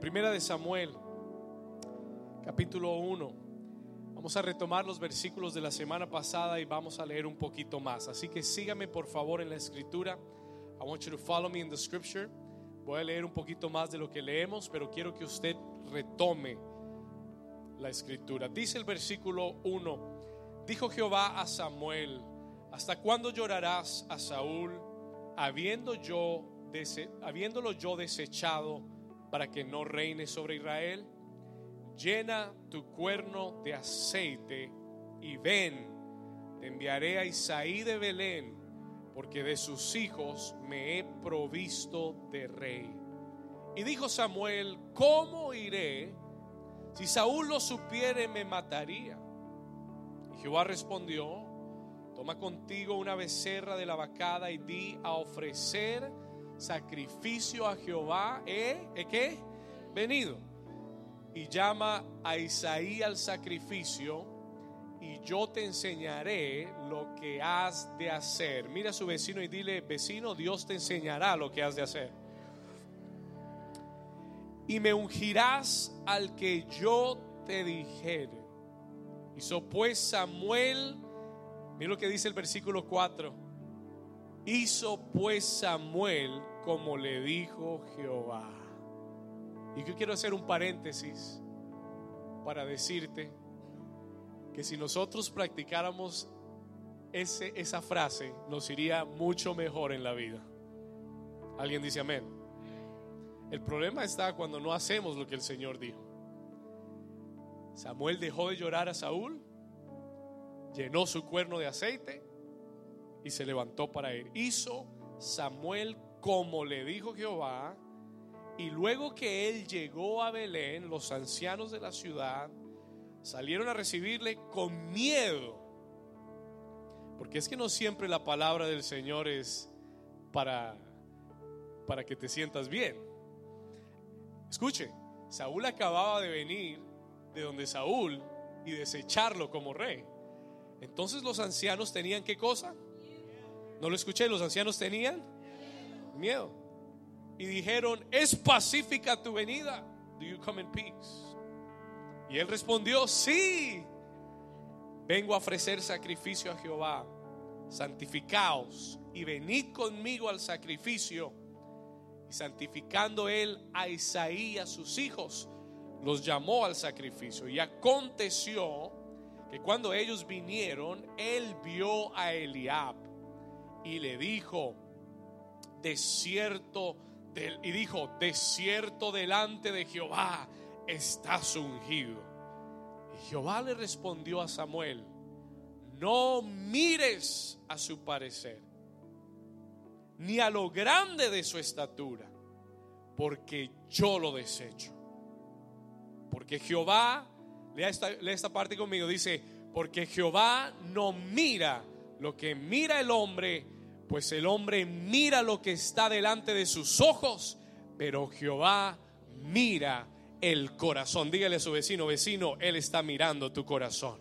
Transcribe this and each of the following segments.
Primera de Samuel, capítulo 1. Vamos a retomar los versículos de la semana pasada y vamos a leer un poquito más. Así que sígame por favor en la escritura. I want you to follow me in the scripture. Voy a leer un poquito más de lo que leemos, pero quiero que usted retome la escritura. Dice el versículo 1. Dijo Jehová a Samuel, ¿hasta cuándo llorarás a Saúl, habiendo yo, habiéndolo yo desechado? Para que no reine sobre Israel? Llena tu cuerno de aceite y ven, te enviaré a Isaí de Belén, porque de sus hijos me he provisto de rey. Y dijo Samuel, ¿cómo iré? Si Saúl lo supiere, me mataría. Y Jehová respondió, toma contigo una becerra de la vacada y di a ofrecer sacrificio a Jehová, ¿eh? ¿Eh qué? Venido. Y llama a Isaí al sacrificio y yo te enseñaré lo que has de hacer. Mira a su vecino y dile, vecino, Dios te enseñará lo que has de hacer. Y me ungirás al que yo te dijere. Hizo pues Samuel, mira lo que dice el versículo 4. Hizo pues Samuel como le dijo Jehová. Y yo quiero hacer un paréntesis para decirte que si nosotros practicáramos ese, esa frase, nos iría mucho mejor en la vida. ¿Alguien dice amén? El problema está cuando no hacemos lo que el Señor dijo. Samuel dejó de llorar a Saúl, llenó su cuerno de aceite y se levantó para ir. Hizo Samuel como le dijo Jehová. Y luego que él llegó a Belén, los ancianos de la ciudad salieron a recibirle con miedo. Porque es que no siempre la palabra del Señor es para, para que te sientas bien. Escuche, Saúl acababa de venir de donde Saúl y desecharlo como rey. Entonces los ancianos tenían qué cosa? ¿No lo escuché? Los ancianos tenían miedo. Y dijeron, ¿es pacífica tu venida? Do you come in peace? Y él respondió, sí, vengo a ofrecer sacrificio a Jehová. Santificaos y venid conmigo al sacrificio. Y santificando él a Isaí y a sus hijos, los llamó al sacrificio. Y aconteció que cuando ellos vinieron, él vio a Eliab y le dijo, desierto del, y dijo, desierto delante de Jehová estás ungido. Y Jehová le respondió a Samuel, no mires a su parecer, ni a lo grande de su estatura, porque yo lo desecho. Porque Jehová, lea esta, lea esta parte conmigo, dice, porque Jehová no mira lo que mira el hombre, pues el hombre mira lo que está delante de sus ojos, pero Jehová mira el corazón. Dígale a su vecino, vecino, Él está mirando tu corazón.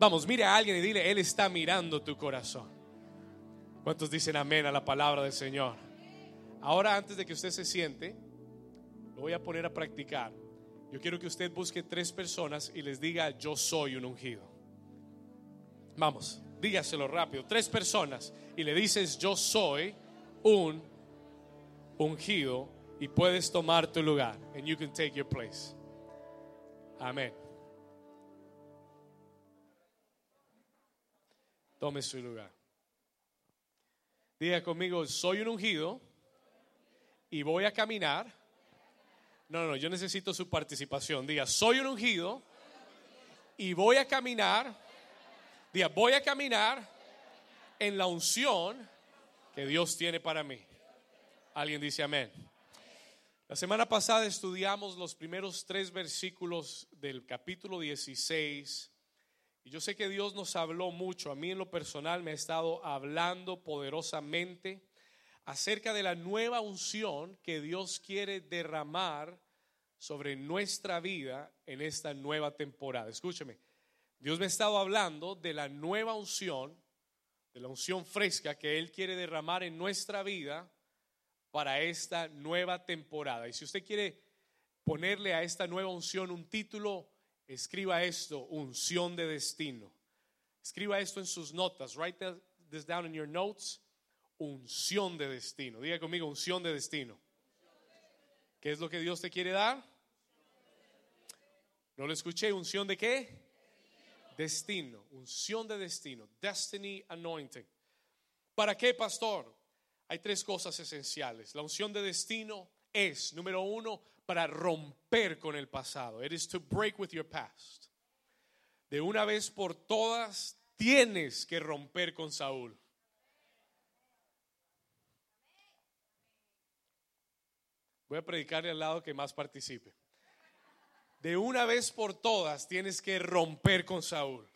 Vamos, mire a alguien y dile, Él está mirando tu corazón. ¿Cuántos dicen amén a la palabra del Señor? Ahora, antes de que usted se siente, lo voy a poner a practicar. Yo quiero que usted busque tres personas y les diga, yo soy un ungido. Vamos dígaselo rápido, tres personas y le dices, yo soy un ungido y puedes tomar tu lugar. And you can take your place. Amén. Tome su lugar. Diga conmigo, soy un ungido y voy a caminar. No, no, yo necesito su participación. Diga, soy un ungido y voy a caminar Diga, voy a caminar en la unción que Dios tiene para mí. Alguien dice amén. La semana pasada estudiamos los primeros tres versículos del capítulo 16 y yo sé que Dios nos habló mucho. A mí en lo personal me ha estado hablando poderosamente acerca de la nueva unción que Dios quiere derramar sobre nuestra vida en esta nueva temporada. Escúcheme, Dios me ha estado hablando de la nueva unción, de la unción fresca que Él quiere derramar en nuestra vida para esta nueva temporada. Y si usted quiere ponerle a esta nueva unción un título, escriba esto, unción de destino. Escriba esto en sus notas. Write this down in your notes. Unción de destino. Diga conmigo, unción de destino. ¿Qué es lo que Dios te quiere dar? No lo escuché. ¿Unción de qué? Destino. Unción de destino. Destiny anointing. ¿Para qué, pastor? Hay tres cosas esenciales. La unción de destino es, número uno, para romper con el pasado. It is to break with your past. De una vez por todas, tienes que romper con Saúl. Voy a predicarle al lado que más participe. De una vez por todas tienes que romper con Saúl.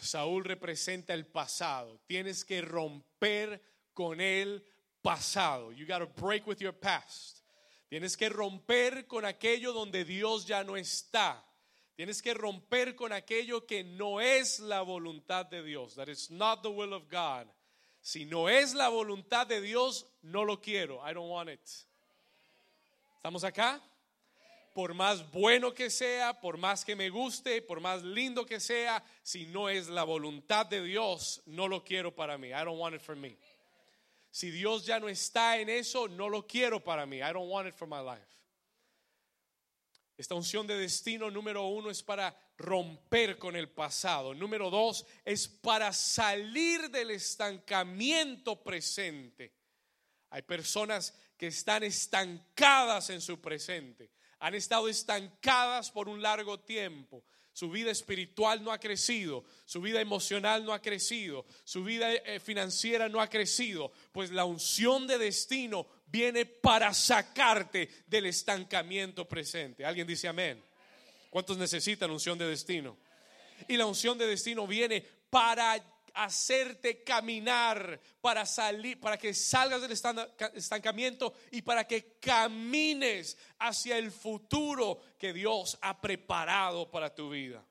Saúl representa el pasado. Tienes que romper con el pasado. You got to break with your past. Tienes que romper con aquello donde Dios ya no está. Tienes que romper con aquello que no es la voluntad de Dios. That is not the will of God. Si no es la voluntad de Dios, no lo quiero. I don't want it. ¿Estamos acá? Por más bueno que sea, por más que me guste, por más lindo que sea, si no es la voluntad de Dios, no lo quiero para mí. I don't want it for me. Si Dios ya no está en eso, no lo quiero para mí. I don't want it for my life. Esta unción de destino número uno es para romper con el pasado. Número dos es para salir del estancamiento presente. Hay personas que están estancadas en su presente. Han estado estancadas por un largo tiempo. Su vida espiritual no ha crecido, su vida emocional no ha crecido, su vida eh, financiera no ha crecido, pues la unción de destino viene para sacarte del estancamiento presente. ¿Alguien dice amén? ¿Cuántos necesitan unción de destino? Y la unción de destino viene para hacerte caminar, para salir, para que salgas del estancamiento y para que camines hacia el futuro que Dios ha preparado para tu vida.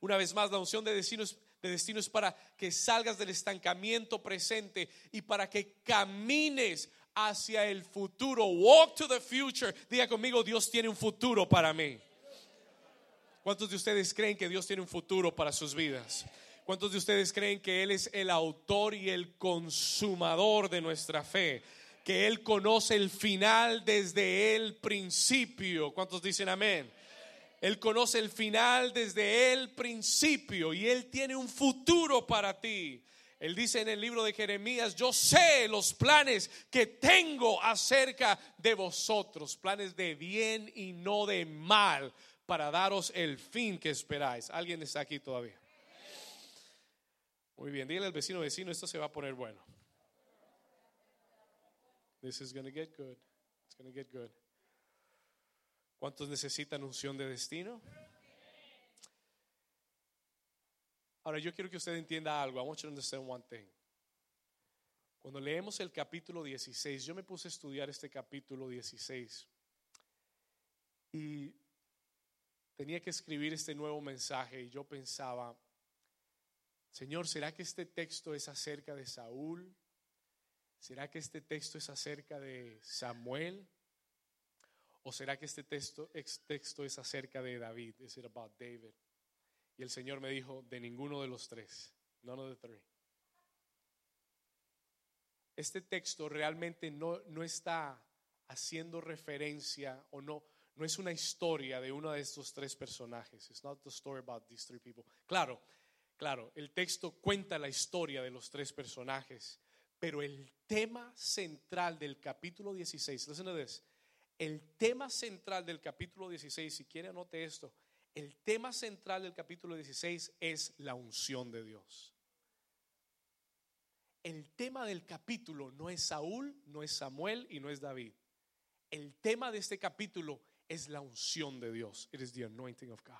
Una vez más, la unción de destino es, de destino es para que salgas del estancamiento presente y para que camines hacia el futuro. Walk to the future. Diga conmigo, Dios tiene un futuro para mí. ¿Cuántos de ustedes creen que Dios tiene un futuro para sus vidas? ¿Cuántos de ustedes creen que Él es el autor y el consumador de nuestra fe? Que Él conoce el final desde el principio. ¿Cuántos dicen amén? Él conoce el final desde el principio y Él tiene un futuro para ti. Él dice en el libro de Jeremías, yo sé los planes que tengo acerca de vosotros, planes de bien y no de mal, para daros el fin que esperáis. ¿Alguien está aquí todavía? Muy bien, dile al vecino, vecino, esto se va a poner bueno. This is going to get good. It's going to get good. ¿Cuántos necesitan unción de destino? Ahora yo quiero que usted entienda algo. I want you to understand one thing. Cuando leemos el capítulo 16, yo me puse a estudiar este capítulo 16 y tenía que escribir este nuevo mensaje y yo pensaba, Señor, ¿será que este texto es acerca de Saúl? ¿Será que este texto es acerca de Samuel? ¿O será que este texto, texto es acerca de David? ¿Es it about David? Y el Señor me dijo, de ninguno de los tres. None of the three. Este texto realmente no, no está haciendo referencia o no, no es una historia de uno de estos tres personajes. It's not the story about these three people. Claro, Claro, el texto cuenta la historia de los tres personajes, pero el tema central del capítulo 16, listen to this, el tema central del capítulo 16, si quiere anote esto, el tema central del capítulo 16 es la unción de Dios. El tema del capítulo no es Saúl, no es Samuel y no es David. El tema de este capítulo es la unción de Dios. It is the anointing of God.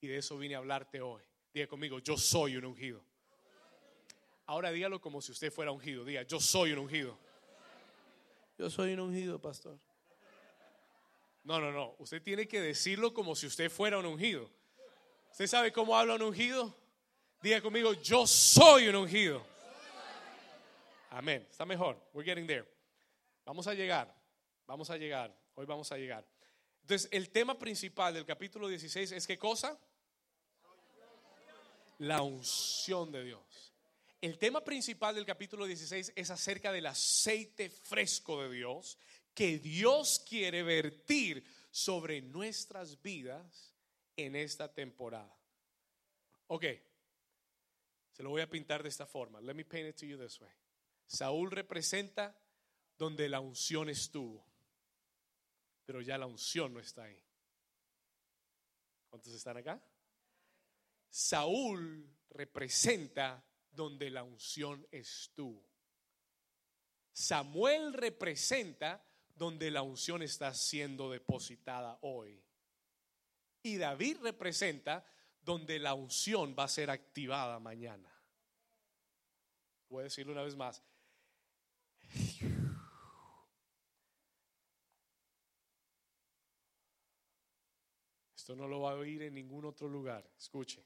Y de eso vine a hablarte hoy. Diga conmigo, yo soy un ungido. Ahora dígalo como si usted fuera ungido. Diga, yo soy un ungido. Yo soy un ungido, pastor. No, no, no. Usted tiene que decirlo como si usted fuera un ungido. ¿Usted sabe cómo habla un ungido? Diga conmigo, yo soy un ungido. Amén. Está mejor. We're getting there. Vamos a llegar. Vamos a llegar, hoy vamos a llegar. Entonces, el tema principal del capítulo 16 es qué cosa? La unción de Dios. El tema principal del capítulo 16 es acerca del aceite fresco de Dios que Dios quiere vertir sobre nuestras vidas en esta temporada. Ok, se lo voy a pintar de esta forma. Let me paint it to you this way. Saúl representa donde la unción estuvo, pero ya la unción no está ahí. ¿Cuántos están acá? Saúl representa donde la unción estuvo. Samuel representa donde la unción está siendo depositada hoy. Y David representa donde la unción va a ser activada mañana. Voy a decirlo una vez más. Esto no lo va a oír en ningún otro lugar. Escuche.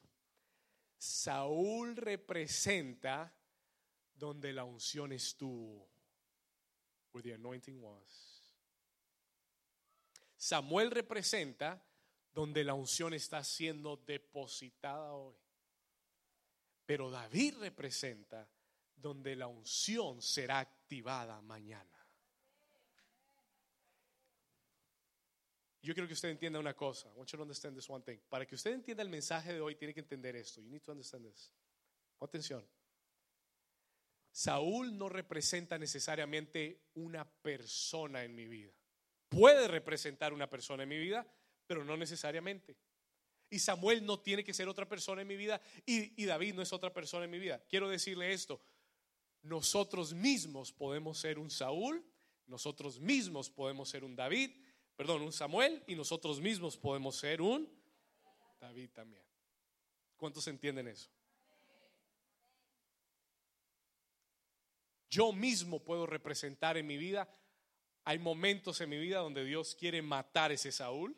Saúl representa donde la unción estuvo. Where the anointing was. Samuel representa donde la unción está siendo depositada hoy. Pero David representa donde la unción será activada mañana. Yo quiero que usted entienda una cosa. I want you to understand this one thing. Para que usted entienda el mensaje de hoy, tiene que entender esto. You need to understand this. Atención. Saúl no representa necesariamente una persona en mi vida. Puede representar una persona en mi vida, pero no necesariamente. Y Samuel no tiene que ser otra persona en mi vida y, y, David no es otra persona en mi vida. Quiero decirle esto, nosotros mismos podemos ser un Saúl, nosotros mismos podemos ser un David, perdón, un Samuel y nosotros mismos podemos ser un David también. ¿Cuántos entienden eso? Yo mismo puedo representar en mi vida, hay momentos en mi vida donde Dios quiere matar ese Saúl.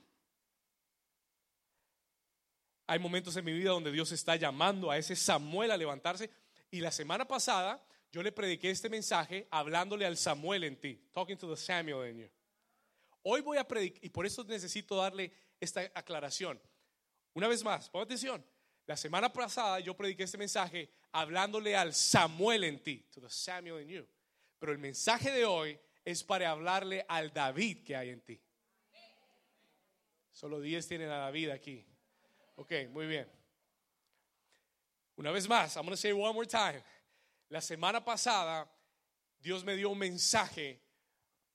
Hay momentos en mi vida donde Dios está llamando a ese Samuel a levantarse. Y la semana pasada yo le prediqué este mensaje hablándole al Samuel en ti, talking to the Samuel in you. Hoy voy a predicar, y por eso necesito darle esta aclaración. Una vez más, pon atención. La semana pasada yo prediqué este mensaje hablándole al Samuel en ti, to the Samuel in you. Pero el mensaje de hoy es para hablarle al David que hay en ti. Solo 10 tienen a David aquí. Ok, muy bien. Una vez más, I'm going to say one more time. La semana pasada Dios me dio un mensaje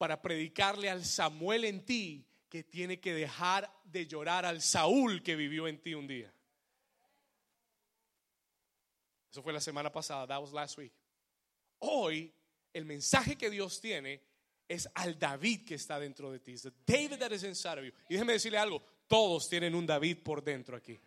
para predicarle al Samuel en ti que tiene que dejar de llorar al Saúl que vivió en ti un día. Eso fue la semana pasada, that was last week. Hoy el mensaje que Dios tiene es al David que está dentro de ti. David that is inside of you. Y déjeme decirle algo, todos tienen un David por dentro aquí.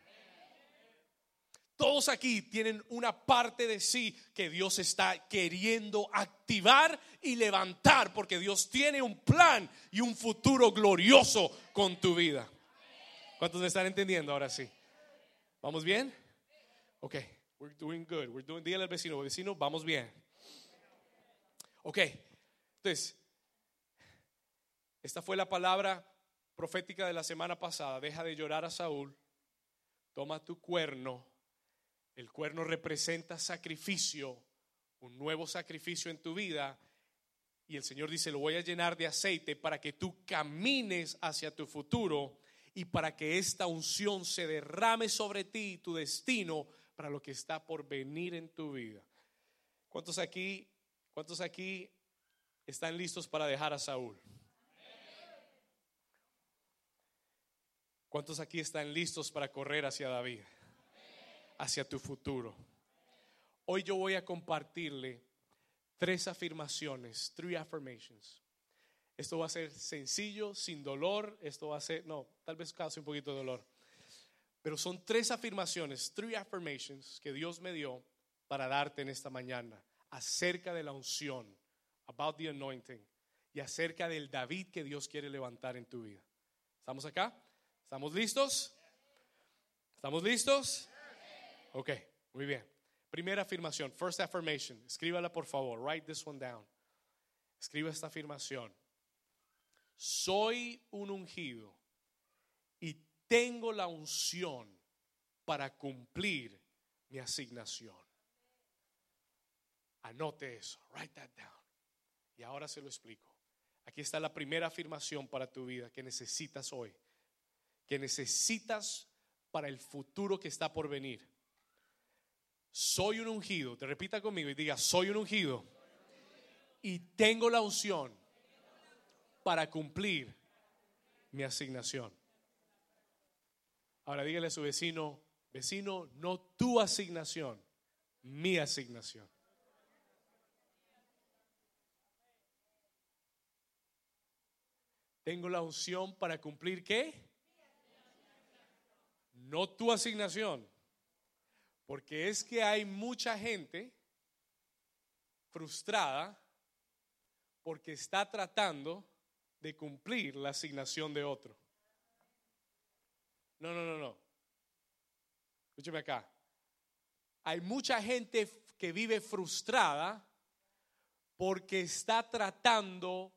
Todos aquí tienen una parte de sí que Dios está queriendo activar y levantar porque Dios tiene un plan y un futuro glorioso con tu vida. ¿Cuántos me están entendiendo ahora sí? ¿Vamos bien? Ok, we're doing good. We're doing, dígale al vecino, vecino, vamos bien. Ok, entonces, esta fue la palabra profética de la semana pasada. Deja de llorar a Saúl, toma tu cuerno el cuerno representa sacrificio, un nuevo sacrificio en tu vida. Y el Señor dice, lo voy a llenar de aceite para que tú camines hacia tu futuro y para que esta unción se derrame sobre ti, tu destino, para lo que está por venir en tu vida. ¿Cuántos aquí, cuántos aquí están listos para dejar a Saúl? ¿Cuántos aquí están listos para correr hacia David? Hacia tu futuro. Hoy yo voy a compartirle tres afirmaciones, three affirmations. Esto va a ser sencillo, sin dolor, esto va a ser, no, tal vez cause un poquito de dolor. Pero son tres afirmaciones, three affirmations que Dios me dio para darte en esta mañana acerca de la unción, about the anointing y acerca del David que Dios quiere levantar en tu vida. ¿Estamos acá? ¿Estamos listos? ¿Estamos listos? Ok, muy bien. Primera afirmación, first affirmation. Escríbala por favor. Write this one down. Escriba esta afirmación. soy un ungido y tengo la unción para cumplir mi asignación. Anote eso, write that down. Y ahora se lo explico. Aquí está la primera afirmación para tu vida que necesitas hoy, que necesitas para el futuro que está por venir. Soy un ungido, te repita conmigo y diga, soy un ungido y tengo la unción para cumplir mi asignación. Ahora dígale a su vecino, vecino, no tu asignación, mi asignación. Tengo la unción para cumplir qué? No tu asignación. Porque es que hay mucha gente frustrada porque está tratando de cumplir la asignación de otro. No, no, no, no. Escúcheme acá. Hay mucha gente que vive frustrada porque está tratando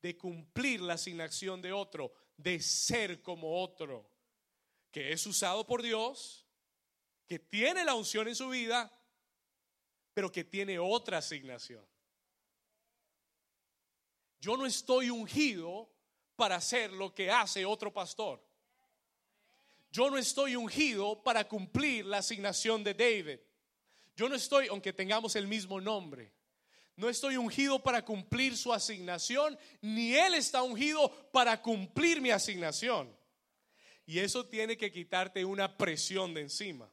de cumplir la asignación de otro, de ser como otro, que es usado por Dios, que tiene la unción en su vida, pero que tiene otra asignación. Yo no estoy ungido para hacer lo que hace otro pastor. Yo no estoy ungido para cumplir la asignación de David. Yo no estoy, aunque tengamos el mismo nombre, no estoy ungido para cumplir su asignación, ni Él está ungido para cumplir mi asignación. Y eso tiene que quitarte una presión de encima.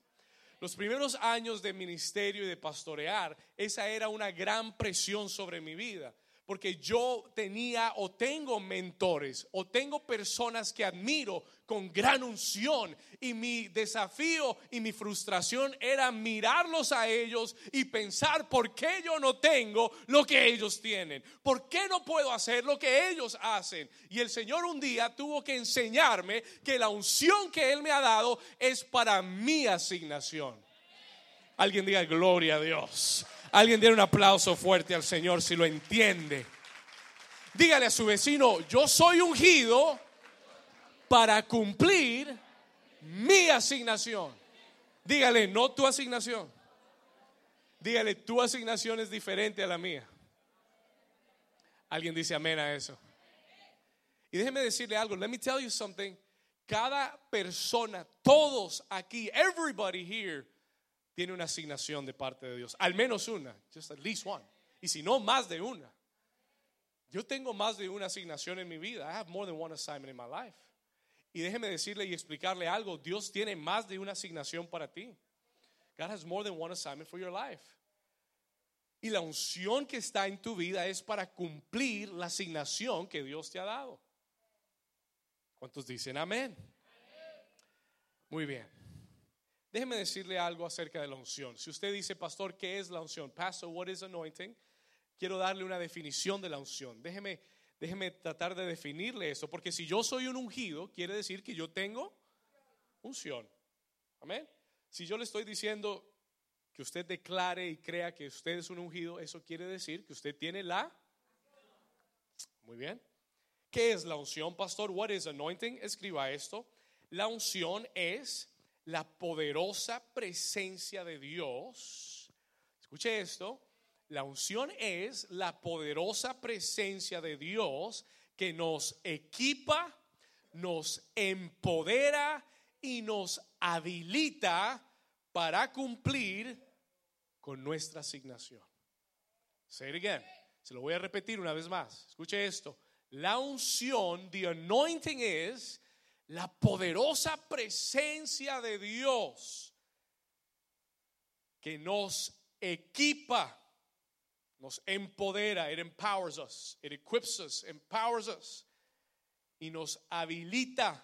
Los primeros años de ministerio y de pastorear, esa era una gran presión sobre mi vida porque yo tenía o tengo mentores o tengo personas que admiro con gran unción y mi desafío y mi frustración era mirarlos a ellos y pensar por qué yo no tengo lo que ellos tienen, por qué no puedo hacer lo que ellos hacen. Y el Señor un día tuvo que enseñarme que la unción que Él me ha dado es para mi asignación. Alguien diga gloria a Dios. Alguien diera un aplauso fuerte al Señor si lo entiende. Dígale a su vecino, yo soy ungido para cumplir mi asignación. Dígale, no tu asignación. Dígale, tu asignación es diferente a la mía. Alguien dice amén a eso. Y déjeme decirle algo, let me tell you something. Cada persona, todos aquí, everybody here, tiene una asignación de parte de Dios. Al menos una, just at least one. Y si no, más de una. Yo tengo más de una asignación en mi vida. I have more than one assignment in my life. Y déjeme decirle y explicarle algo. Dios tiene más de una asignación para ti. God has more than one assignment for your life. Y la unción que está en tu vida es para cumplir la asignación que Dios te ha dado. ¿Cuántos dicen amén? Muy bien. Déjeme decirle algo acerca de la unción. Si usted dice, pastor, ¿qué es la unción? Pastor, what is anointing? Quiero darle una definición de la unción. Déjeme, déjeme tratar de definirle eso, porque si yo soy un ungido, quiere decir que yo tengo unción. Amén. Si yo le estoy diciendo que usted declare y crea que usted es un ungido, eso quiere decir que usted tiene la. Muy bien. ¿Qué es la unción, pastor? What is anointing? Escriba esto. La unción es la poderosa presencia de Dios. Escuche esto, la unción es la poderosa presencia de Dios que nos equipa, nos empodera y nos habilita para cumplir con nuestra asignación. Say it again. Se lo voy a repetir una vez más. Escuche esto. La unción, the anointing is la poderosa presencia de Dios que nos equipa, nos empodera, it empowers us, it equips us, empowers us y nos habilita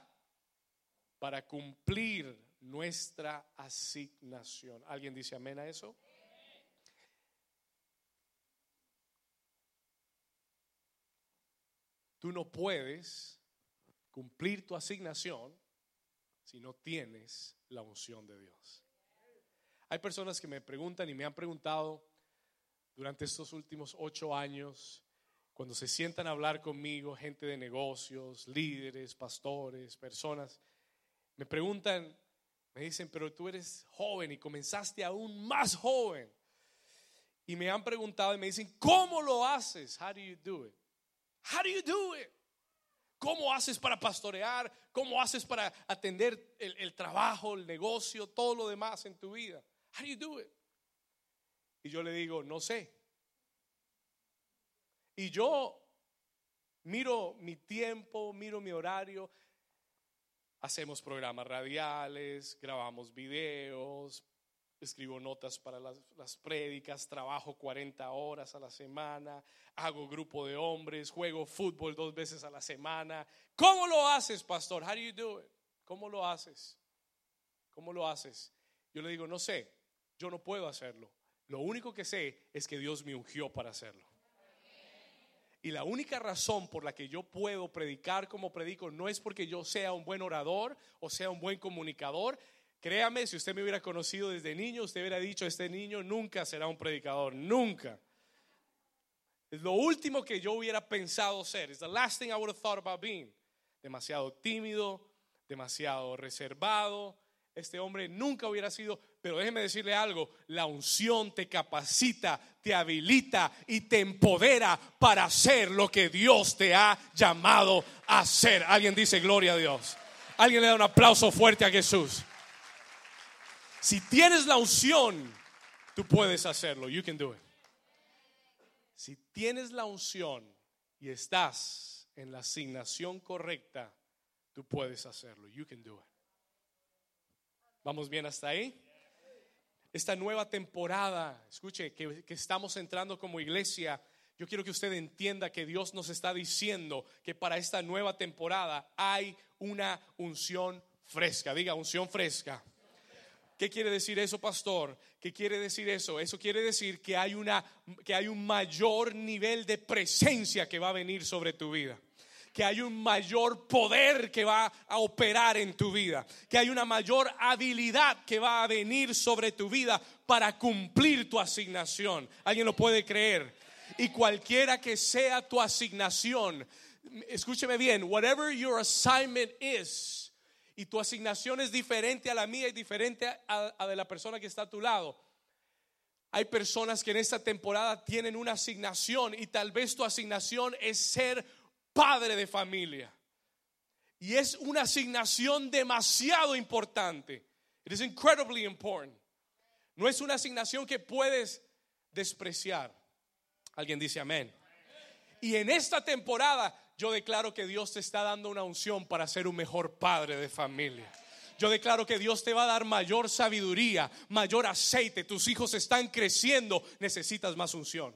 para cumplir nuestra asignación. ¿Alguien dice amén a eso? Tú no puedes cumplir tu asignación si no tienes la unción de Dios. Hay personas que me preguntan y me han preguntado durante estos últimos ocho años, cuando se sientan a hablar conmigo, gente de negocios, líderes, pastores, personas, me preguntan, me dicen, pero tú eres joven y comenzaste aún más joven. Y me han preguntado y me dicen, ¿cómo lo haces? How do you do it? How do you do it? ¿Cómo haces para pastorear? ¿Cómo haces para atender el, trabajo, el negocio, todo lo demás en tu vida? How do you do it? Y yo le digo, no sé. Y yo miro mi tiempo, miro mi horario. Hacemos programas radiales, grabamos videos, escribo notas para las, las, prédicas, trabajo 40 horas a la semana, hago grupo de hombres, juego fútbol dos veces a la semana. ¿Cómo lo haces, pastor? How do you do it? ¿Cómo lo haces? ¿Cómo lo haces? Yo le digo, no sé, yo no puedo hacerlo. Lo único que sé es que Dios me ungió para hacerlo. Y la única razón por la que yo puedo predicar como predico no es porque yo sea un buen orador o sea un buen comunicador. Créame, si usted me hubiera conocido desde niño, usted hubiera dicho, este niño nunca será un predicador, nunca. Es lo último que yo hubiera pensado ser. It's the last thing I would have thought about being. Demasiado tímido, demasiado reservado. Este hombre nunca hubiera sido, pero déjeme decirle algo, la unción te capacita, te habilita y te empodera para hacer lo que Dios te ha llamado a hacer. Alguien dice gloria a Dios. Alguien le da un aplauso fuerte a Jesús. Si tienes la unción, tú puedes hacerlo. You can do it. Si tienes la unción y estás en la asignación correcta, tú puedes hacerlo. You can do it. ¿Vamos bien hasta ahí? Esta nueva temporada, escuche, que, que, estamos entrando como iglesia, yo quiero que usted entienda que Dios nos está diciendo que para esta nueva temporada hay una unción fresca. Diga, unción fresca. ¿Qué quiere decir eso, pastor? ¿Qué quiere decir eso? Eso quiere decir que hay, una, que hay un mayor nivel de presencia que va a venir sobre tu vida que hay un mayor poder que va a operar en tu vida, que hay una mayor habilidad que va a venir sobre tu vida para cumplir tu asignación. ¿Alguien lo puede creer? Y cualquiera que sea tu asignación, escúcheme bien, whatever your assignment is, y tu asignación es diferente a la mía y diferente a, a de la persona que está a tu lado. Hay personas que en esta temporada tienen una asignación y tal vez tu asignación es ser padre de familia. Y es una asignación demasiado importante. It is incredibly important. No es una asignación que puedes despreciar. Alguien dice amén. Y en esta temporada yo declaro que Dios te está dando una unción para ser un mejor padre de familia. Yo declaro que Dios te va a dar mayor sabiduría, mayor aceite. Tus hijos están creciendo, necesitas más unción.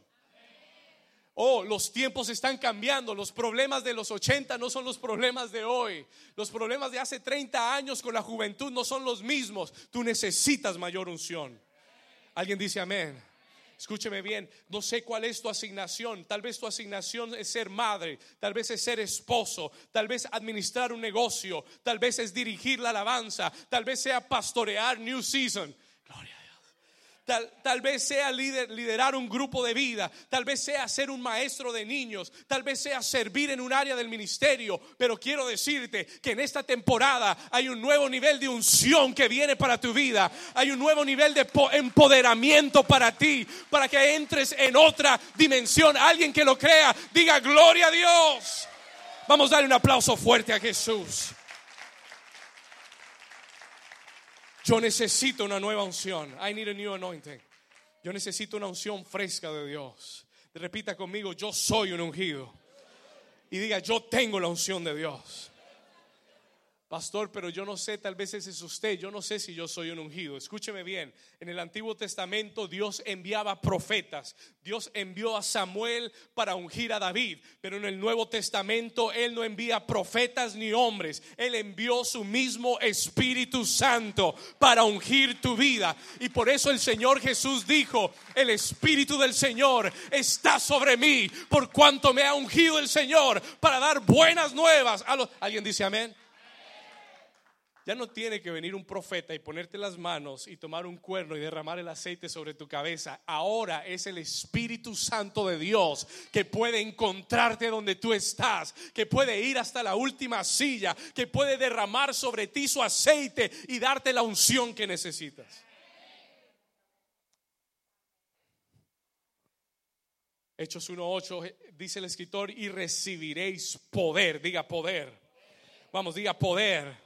Oh, los tiempos están cambiando. Los problemas de los 80 no son los problemas de hoy. Los problemas de hace 30 años con la juventud no son los mismos. Tú necesitas mayor unción. ¿Alguien dice amén? Escúcheme bien, no sé cuál es tu asignación. Tal vez tu asignación es ser madre, tal vez es ser esposo, tal vez administrar un negocio, tal vez es dirigir la alabanza, tal vez sea pastorear New Season. Gloria Tal, vez sea liderar un grupo de vida, tal vez sea ser un maestro de niños, tal vez sea servir en un área del ministerio, pero quiero decirte que en esta temporada hay un nuevo nivel de unción que viene para tu vida, hay un nuevo nivel de empoderamiento para ti, para que entres en otra dimensión. Alguien que lo crea, diga gloria a Dios. Vamos a darle un aplauso fuerte a Jesús. Yo necesito una nueva unción. I need a new anointing. Yo necesito una unción fresca de Dios. Repita conmigo, yo soy un ungido. Y diga, yo tengo la unción de Dios. Pastor, pero yo no sé, tal vez ese es usted, yo no sé si yo soy un ungido. Escúcheme bien, en el Antiguo Testamento Dios enviaba profetas, Dios envió a Samuel para ungir a David, pero en el Nuevo Testamento Él no envía profetas ni hombres, Él envió su mismo Espíritu Santo para ungir tu vida. Y por eso el Señor Jesús dijo, el Espíritu del Señor está sobre mí, por cuanto me ha ungido el Señor para dar buenas nuevas a los... ¿Alguien dice amén? Ya no tiene que venir un profeta y ponerte las manos y tomar un cuerno y derramar el aceite sobre tu cabeza. Ahora es el Espíritu Santo de Dios que puede encontrarte donde tú estás, que puede ir hasta la última silla, que puede derramar sobre ti su aceite y darte la unción que necesitas. Hechos 1.8 dice el escritor, y recibiréis poder, diga poder. Vamos, diga poder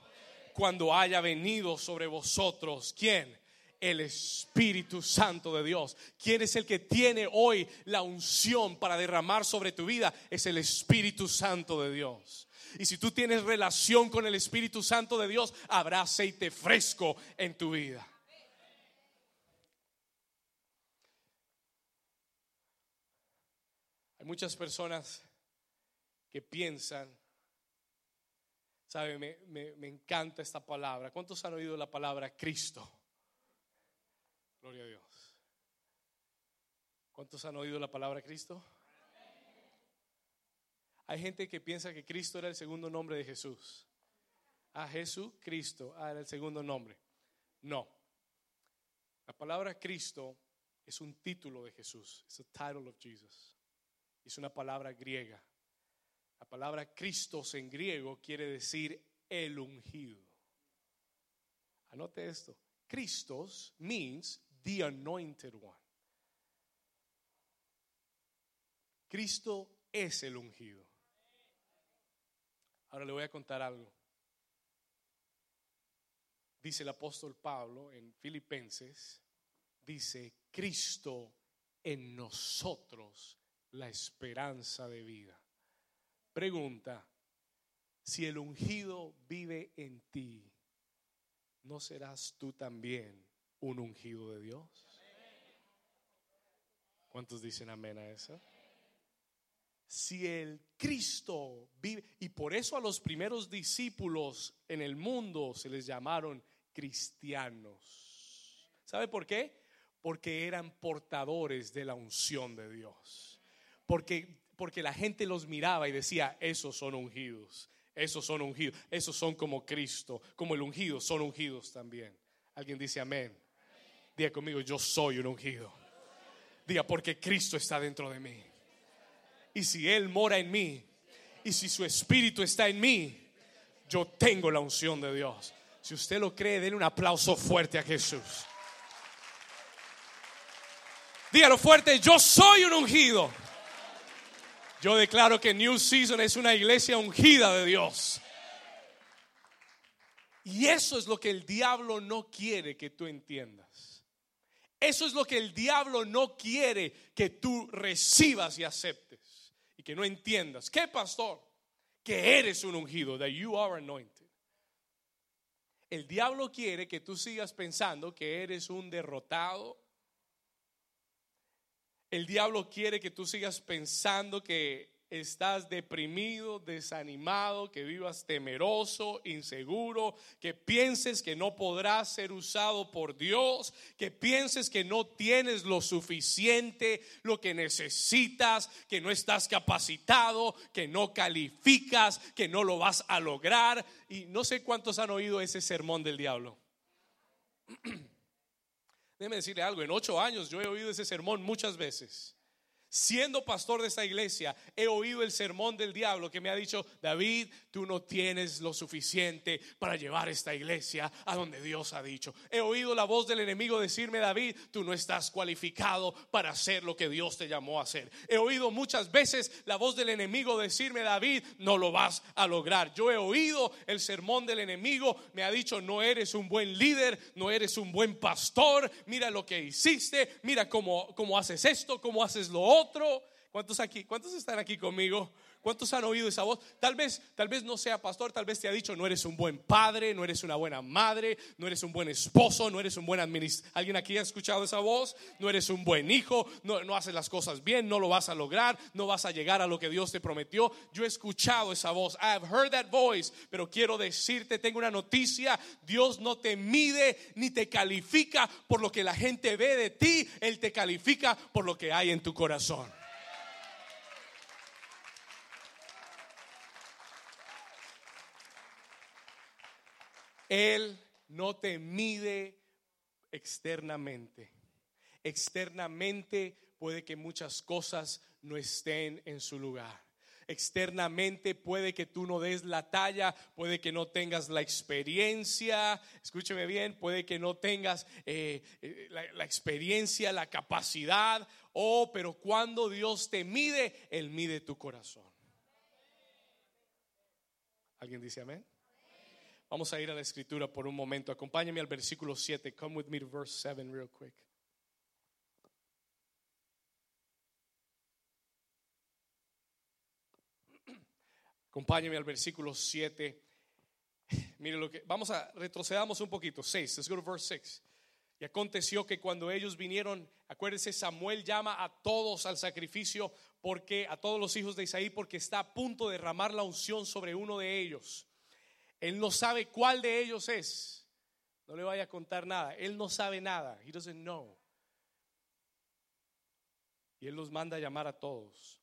cuando haya venido sobre vosotros. ¿Quién? El Espíritu Santo de Dios. ¿Quién es el que tiene hoy la unción para derramar sobre tu vida? Es el Espíritu Santo de Dios. Y si tú tienes relación con el Espíritu Santo de Dios, habrá aceite fresco en tu vida. Hay muchas personas que piensan ¿Sabe? Me, encanta esta palabra. ¿Cuántos han oído la palabra Cristo? Gloria a Dios. ¿Cuántos han oído la palabra Cristo? Hay gente que piensa que Cristo era el segundo nombre de Jesús. A Jesús, Cristo, ah, era el segundo nombre. No. La palabra Cristo es un título de Jesús. Es a title of Jesus. Es una palabra griega. La palabra Cristos en griego quiere decir el ungido. Anote esto. Cristos means the anointed one. Cristo es el ungido. Ahora le voy a contar algo. Dice el apóstol Pablo en Filipenses, dice, Cristo en nosotros la esperanza de vida. Pregunta, si el ungido vive en ti, ¿no serás tú también un ungido de Dios? ¿Cuántos dicen amén a eso? Si el Cristo vive, y por eso a los primeros discípulos en el mundo se les llamaron cristianos. ¿Sabe por qué? Porque eran portadores de la unción de Dios. Porque porque la gente los miraba y decía, esos son ungidos, esos son ungidos, esos son como Cristo, como el ungido, son ungidos también. Alguien dice amén. Diga conmigo, yo soy un ungido. Diga, porque Cristo está dentro de mí. Y si Él mora en mí, y si su Espíritu está en mí, yo tengo la unción de Dios. Si usted lo cree, denle un aplauso fuerte a Jesús. Dígalo fuerte, yo soy un ungido. Yo declaro que New Season es una iglesia ungida de Dios. Y eso es lo que el diablo no quiere que tú entiendas. Eso es lo que el diablo no quiere que tú recibas y aceptes. Y que no entiendas. ¿Qué pastor? Que eres un ungido, that you are anointed. El diablo quiere que tú sigas pensando que eres un derrotado, el diablo quiere que tú sigas pensando que estás deprimido, desanimado, que vivas temeroso, inseguro, que pienses que no podrás ser usado por Dios, que pienses que no tienes lo suficiente, lo que necesitas, que no estás capacitado, que no calificas, que no lo vas a lograr. Y no sé cuántos han oído ese sermón del diablo. Déjeme decirle algo, en ocho años yo he oído ese sermón muchas veces. Siendo pastor de esta iglesia, he oído el sermón del diablo que me ha dicho, David, tú no tienes lo suficiente para llevar esta iglesia a donde Dios ha dicho. He oído la voz del enemigo decirme, David, tú no estás cualificado para hacer lo que Dios te llamó a hacer. He oído muchas veces la voz del enemigo decirme, David, no lo vas a lograr. Yo he oído el sermón del enemigo, me ha dicho, no eres un buen líder, no eres un buen pastor, mira lo que hiciste, mira cómo, cómo haces esto, cómo haces lo otro ¿Cuántos aquí? ¿Cuántos están aquí conmigo? ¿Cuántos han oído esa voz? Tal vez, tal vez no sea pastor, tal vez te ha dicho, no eres un buen padre, no eres una buena madre, no eres un buen esposo, no eres un buen administrador. ¿Alguien aquí ha escuchado esa voz? No eres un buen hijo, no, no haces las cosas bien, no lo vas a lograr, no vas a llegar a lo que Dios te prometió. Yo he escuchado esa voz. I have heard that voice, pero quiero decirte, tengo una noticia, Dios no te mide ni te califica por lo que la gente ve de ti, Él te califica por lo que hay en tu corazón. Él no te mide externamente. Externamente puede que muchas cosas no estén en su lugar. Externamente puede que tú no des la talla, puede que no tengas la experiencia, escúcheme bien, puede que no tengas eh, eh, la, la experiencia, la capacidad, oh, pero cuando Dios te mide, Él mide tu corazón. ¿Alguien dice amén? Vamos a ir a la escritura por un momento. Acompáñame al versículo 7. Come with me to verse 7 real quick. Acompáñame al versículo 7. Mire lo que vamos a retrocedamos un poquito. 6. Let's go to verse 6. Y aconteció que cuando ellos vinieron, acuérdense, Samuel llama a todos al sacrificio porque a todos los hijos de Isaí porque está a punto de derramar la unción sobre uno de ellos. Él no sabe cuál de ellos es. No le vaya a contar nada. Él no sabe nada. He doesn't know. Y él los manda a llamar a todos.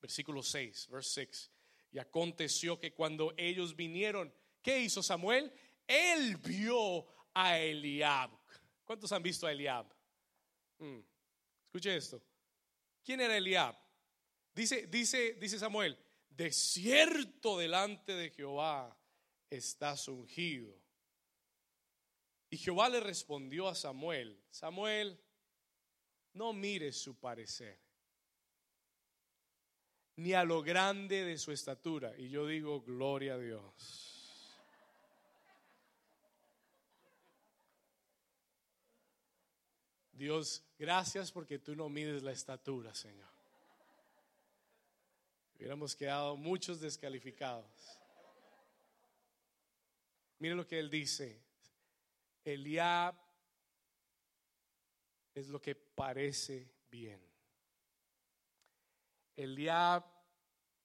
Versículo 6, verse 6. Y aconteció que cuando ellos vinieron, ¿qué hizo Samuel? Él vio a Eliab. ¿Cuántos han visto a Eliab? Hmm. Escuche esto. ¿Quién era Eliab? Dice, dice, dice Samuel, desierto delante de Jehová estás ungido. Y Jehová le respondió a Samuel, Samuel, no mires su parecer, ni a lo grande de su estatura. Y yo digo, gloria a Dios. Dios, gracias porque tú no mides la estatura, Señor. Hubiéramos quedado muchos descalificados. Mire lo que él dice. Eliab es lo que parece bien. Eliab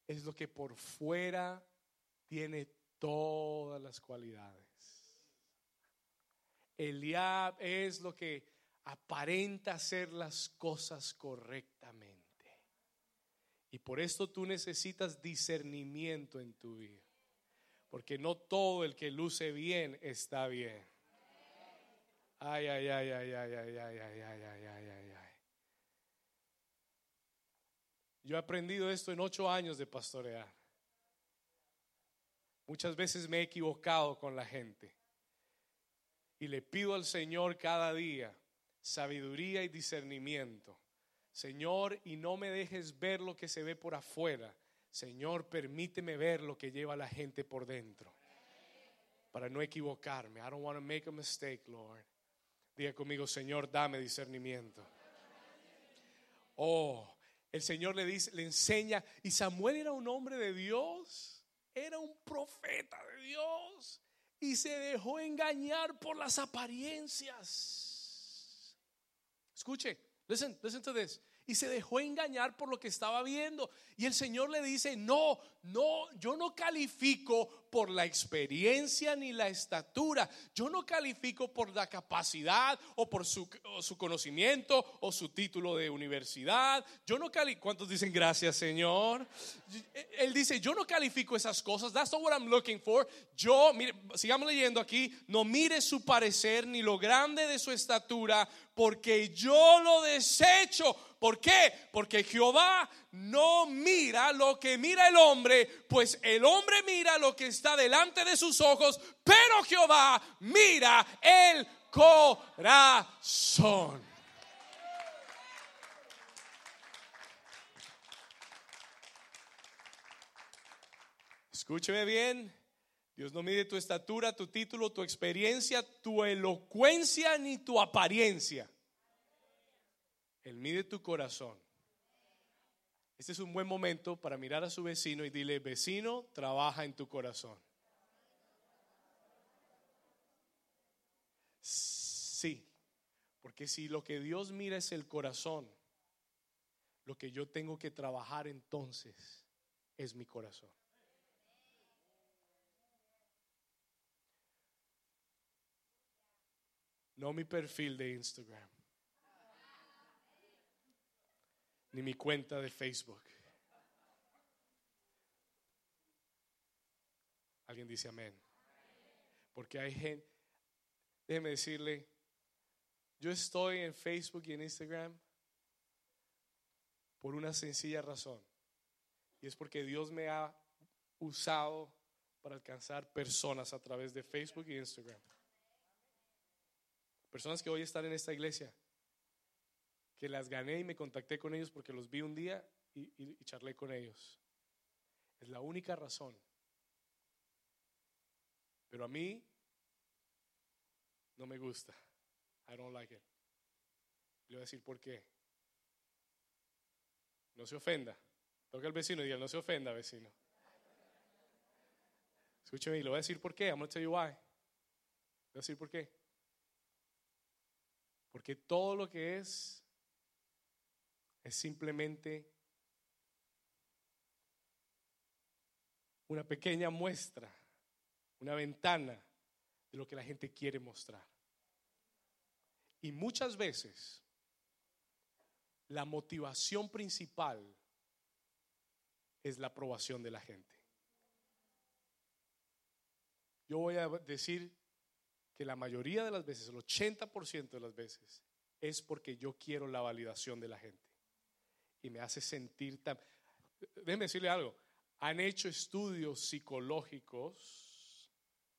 es lo que por fuera tiene todas las cualidades. Eliab es lo que aparenta hacer las cosas correctamente. Y por esto tú necesitas discernimiento en tu vida. Porque no todo el que luce bien está bien. Ay, ay, ay, ay, ay, ay, ay, ay, ay, ay, ay, ay, ay. Yo he aprendido esto en ocho años de pastorear. Muchas veces me he equivocado con la gente. Y le pido al Señor cada día sabiduría y discernimiento. Señor, y no me dejes ver lo que se ve por afuera. Señor, permíteme ver lo que lleva la gente por dentro. Para no equivocarme. I don't want to make a mistake, Lord. Diga conmigo, Señor, dame discernimiento. Oh, el Señor le dice, le enseña. Y Samuel era un hombre de Dios. Era un profeta de Dios. Y se dejó engañar por las apariencias. Escuche, listen, listen to this y se dejó engañar por lo que estaba viendo. Y el Señor le dice, no, no, yo no califico por la experiencia ni la estatura. Yo no califico por la capacidad o por su, conocimiento o su título de universidad. Yo no califico. ¿Cuántos dicen gracias, Señor? Él dice, yo no califico esas cosas. That's not what I'm looking for. Yo, mire, sigamos leyendo aquí. No mire su parecer ni lo grande de su estatura, porque yo lo desecho. ¿Por qué? Porque Jehová no mira lo que mira el hombre, pues el hombre mira lo que está delante de sus ojos, pero Jehová mira el corazón. Escúcheme bien. Dios no mide tu estatura, tu título, tu experiencia, tu elocuencia ni tu apariencia. Él mide tu corazón. Este es un buen momento para mirar a su vecino y dile, vecino, trabaja en tu corazón. Sí, porque si lo que Dios mira es el corazón, lo que yo tengo que trabajar entonces es mi corazón. No mi perfil de Instagram. Ni mi cuenta de Facebook. ¿Alguien dice amén? Porque hay gente, déjeme decirle, yo estoy en Facebook y en Instagram por una sencilla razón. Y es porque Dios me ha usado para alcanzar personas a través de Facebook y Instagram. Personas que hoy están en esta iglesia, que las gané y me contacté con ellos porque los vi un día y, charlé con ellos. Es la única razón. Pero a mí no me gusta. I don't like it. Le voy a decir por qué. No se ofenda. Toca al vecino y diga, no se ofenda, vecino. Escúcheme, y le voy a decir por qué. I'm going to tell you why. Le voy a decir por qué. Porque todo lo que es es simplemente una pequeña muestra, una ventana de lo que la gente quiere mostrar. Y muchas veces la motivación principal es la aprobación de la gente. Yo voy a decir que la mayoría de las veces, el 80% de las veces, es porque yo quiero la validación de la gente. Me hace sentir tan... Déjenme decirle algo. Han hecho estudios psicológicos.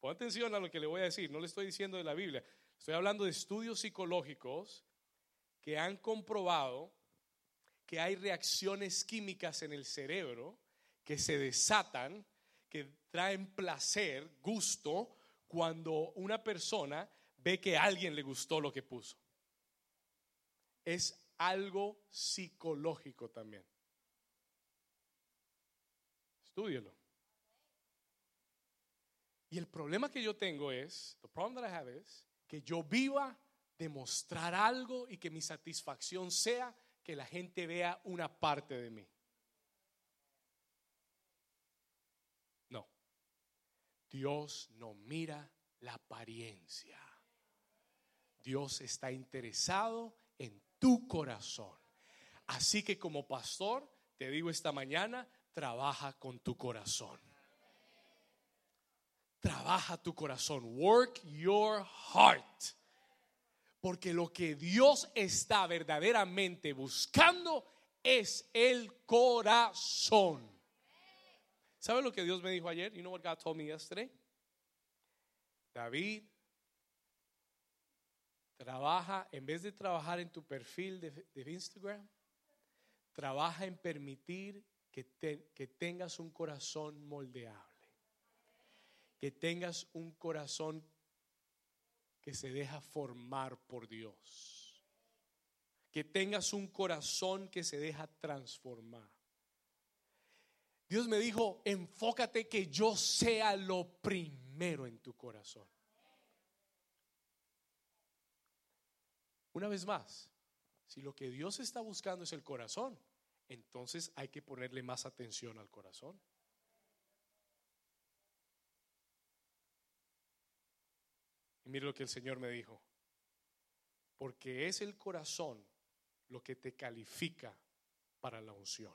Pon atención a lo que le voy a decir. No le estoy diciendo de la Biblia. Estoy hablando de estudios psicológicos que han comprobado que hay reacciones químicas en el cerebro que se desatan, que traen placer, gusto, cuando una persona ve que a alguien le gustó lo que puso. Es algo psicológico también. Estúdielo. Y el problema que yo tengo es, the problem that I have is, que yo viva de mostrar algo y que mi satisfacción sea que la gente vea una parte de mí. No. Dios no mira la apariencia. Dios está interesado en tu corazón. Así que como pastor, te digo esta mañana, trabaja con tu corazón. Trabaja tu corazón. Work your heart. Porque lo que Dios está verdaderamente buscando es el corazón. ¿Sabe lo que Dios me dijo ayer? You know what God told me yesterday? David, trabaja, en vez de trabajar en tu perfil de, Instagram, trabaja en permitir que, que tengas un corazón moldeable, que tengas un corazón que se deja formar por Dios. Que tengas un corazón que se deja transformar. Dios me dijo, enfócate que yo sea lo primero en tu corazón. Una vez más, si lo que Dios está buscando es el corazón, entonces hay que ponerle más atención al corazón. mire lo que el Señor me dijo. Porque es el corazón lo que te califica para la unción.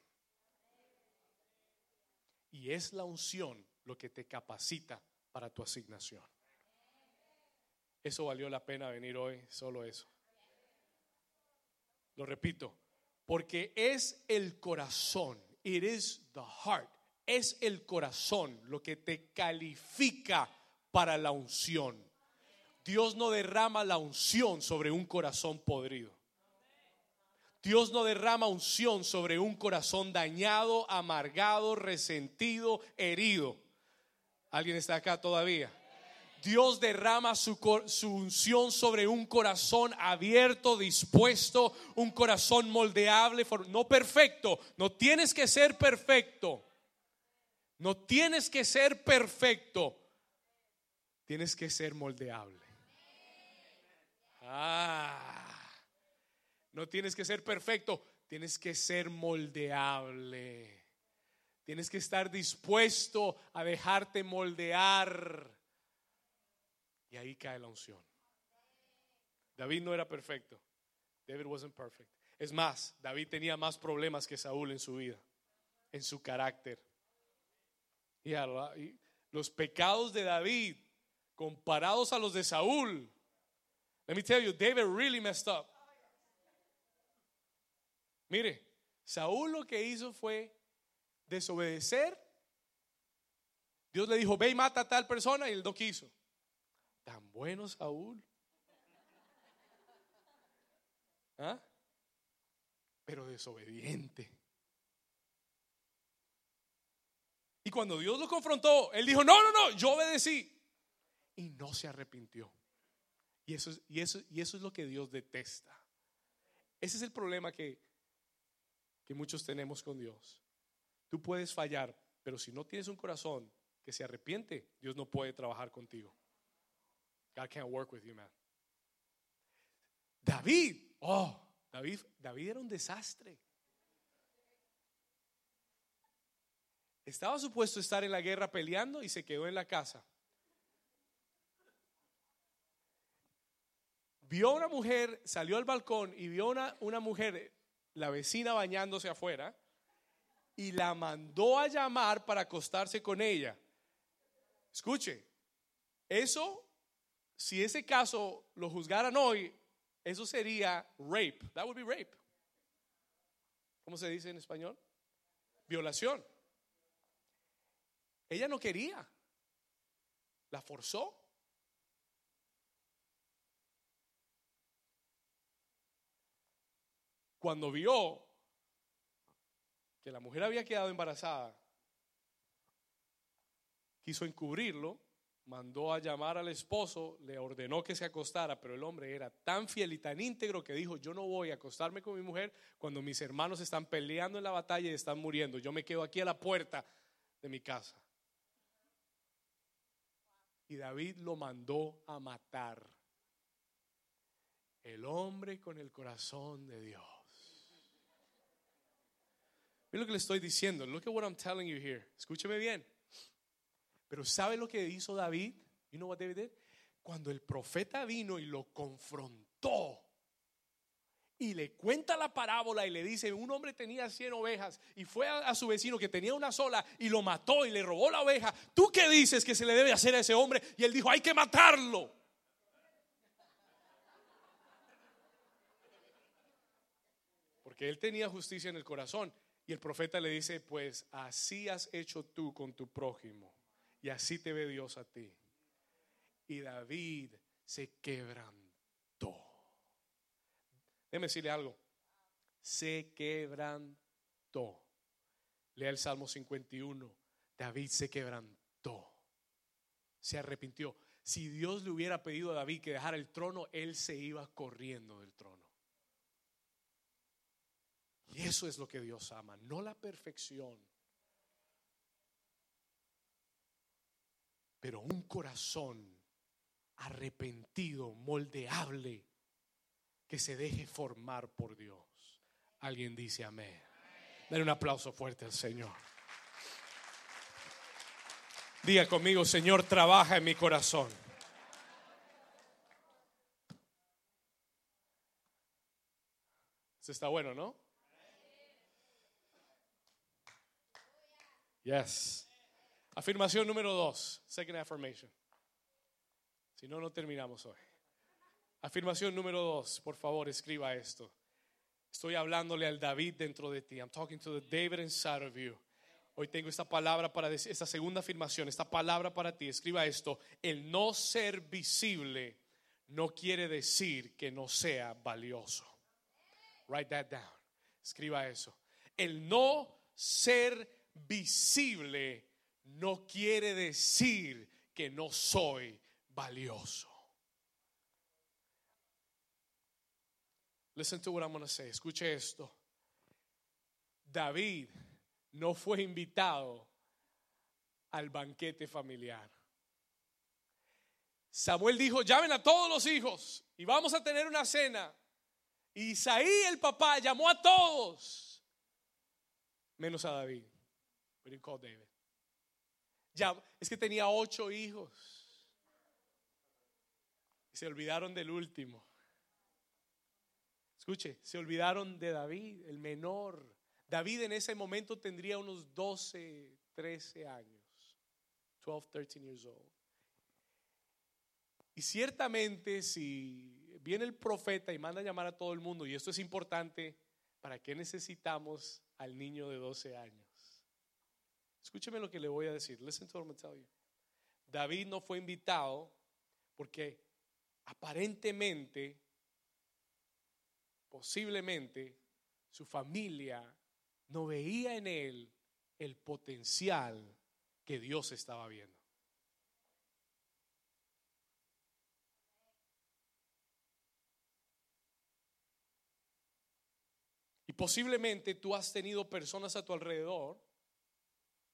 Y es la unción lo que te capacita para tu asignación. Eso valió la pena venir hoy, solo eso. Lo repito, porque es el corazón, it is the heart, es el corazón lo que te califica para la unción. Dios no derrama la unción sobre un corazón podrido. Dios no derrama unción sobre un corazón dañado, amargado, resentido, herido. ¿Alguien está acá todavía? Dios derrama su, unción sobre un corazón abierto, dispuesto, un corazón moldeable, no perfecto. No tienes que ser perfecto. No tienes que ser perfecto. Tienes que ser moldeable. Ah, no tienes que ser perfecto, tienes que ser moldeable. Tienes que estar dispuesto a dejarte moldear. Y ahí cae la unción. David no era perfecto. David wasn't perfect. Es más, David tenía más problemas que Saúl en su vida, en su carácter. Y los pecados de David comparados a los de Saúl. Let me tell you, David really messed up. Mire, Saúl lo que hizo fue desobedecer. Dios le dijo, ve y mata a tal persona y él no quiso. Bueno Saúl. ¿Ah? Pero desobediente. Y cuando Dios lo confrontó, él dijo, no, no, no, yo obedecí. Y no se arrepintió. Y eso, es, y, eso, y eso es lo que Dios detesta. Ese es el problema que, que muchos tenemos con Dios. Tú puedes fallar, pero si no tienes un corazón que se arrepiente, Dios no puede trabajar contigo. God can't work with you, man. David, oh, David, David era un desastre. Estaba supuesto estar en la guerra peleando y se quedó en la casa. Vio a una mujer, salió al balcón y vio una, una mujer, la vecina bañándose afuera, y la mandó a llamar para acostarse con ella. Escuche, eso, si ese caso lo juzgaran hoy, eso sería rape. That would be rape. ¿Cómo se dice en español? Violación. Ella no quería. La forzó. Cuando vio que la mujer había quedado embarazada, quiso encubrirlo, mandó a llamar al esposo, le ordenó que se acostara, pero el hombre era tan fiel y tan íntegro que dijo, yo no voy a acostarme con mi mujer cuando mis hermanos están peleando en la batalla y están muriendo, yo me quedo aquí a la puerta de mi casa. Y David lo mandó a matar. El hombre con el corazón de Dios. Mira lo que le estoy diciendo. Look at what I'm telling you here. Escúcheme bien. Pero ¿sabe lo que hizo David? You know what David did? Cuando el profeta vino y lo confrontó y le cuenta la parábola y le dice, un hombre tenía 100 ovejas y fue a, a, su vecino que tenía una sola y lo mató y le robó la oveja. ¿Tú qué dices que se le debe hacer a ese hombre? Y él dijo, hay que matarlo. Porque él tenía justicia en el corazón. Y el profeta le dice, pues así has hecho tú con tu prójimo. Y así te ve Dios a ti. Y David se quebrantó. Déjeme decirle algo. Se quebrantó. Lea el Salmo 51. David se quebrantó. Se arrepintió. Si Dios le hubiera pedido a David que dejara el trono, él se iba corriendo del trono. Y eso es lo que Dios ama, no la perfección, pero un corazón arrepentido, moldeable, que se deje formar por Dios. Alguien dice amén. Dale un aplauso fuerte al Señor. Diga conmigo, Señor, trabaja en mi corazón. Eso está bueno, ¿no? Yes. Afirmación número dos. Second affirmation. Si no, no terminamos hoy. Afirmación número dos. Por favor, escriba esto. Estoy hablándole al David dentro de ti. I'm talking to the David inside of you. Hoy tengo esta palabra para decir, esta segunda afirmación, esta palabra para ti. Escriba esto. El no ser visible no quiere decir que no sea valioso. Write that down. Escriba eso. El no ser visible no quiere decir que no soy valioso. Listen to what I'm going to say. Escuche esto. David no fue invitado al banquete familiar. Samuel dijo, llamen a todos los hijos y vamos a tener una cena. Isaí, el papá, llamó a todos, menos a David. We didn't call David. Ya, es que tenía ocho hijos. Y se olvidaron del último. Escuche, se olvidaron de David, el menor. David en ese momento tendría unos 12, 13 años. 12, 13 years old. Y ciertamente si viene el profeta y manda a llamar a todo el mundo, y esto es importante, ¿para qué necesitamos al niño de 12 años? Escúcheme lo que le voy a decir. Listen to what I'm tell you. David no fue invitado porque aparentemente, posiblemente, su familia no veía en él el potencial que Dios estaba viendo. Y posiblemente tú has tenido personas a tu alrededor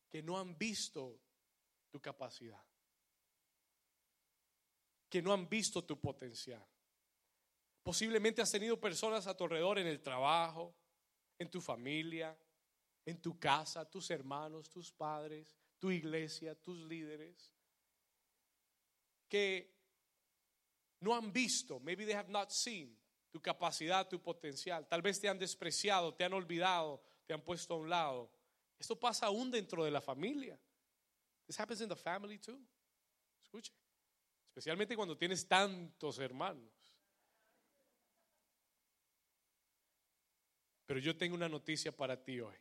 que no han visto tu capacidad, que no han visto tu potencial. Posiblemente has tenido personas a tu alrededor en el trabajo, en tu familia, en tu casa, tus hermanos, tus padres, tu iglesia, tus líderes, que no han visto, maybe they have not seen tu capacidad, tu potencial. Tal vez te han despreciado, te han olvidado, te han puesto a un lado. Esto pasa aún dentro de la familia. This happens in the family too. Escuche. Especialmente cuando tienes tantos hermanos. Pero yo tengo una noticia para ti hoy.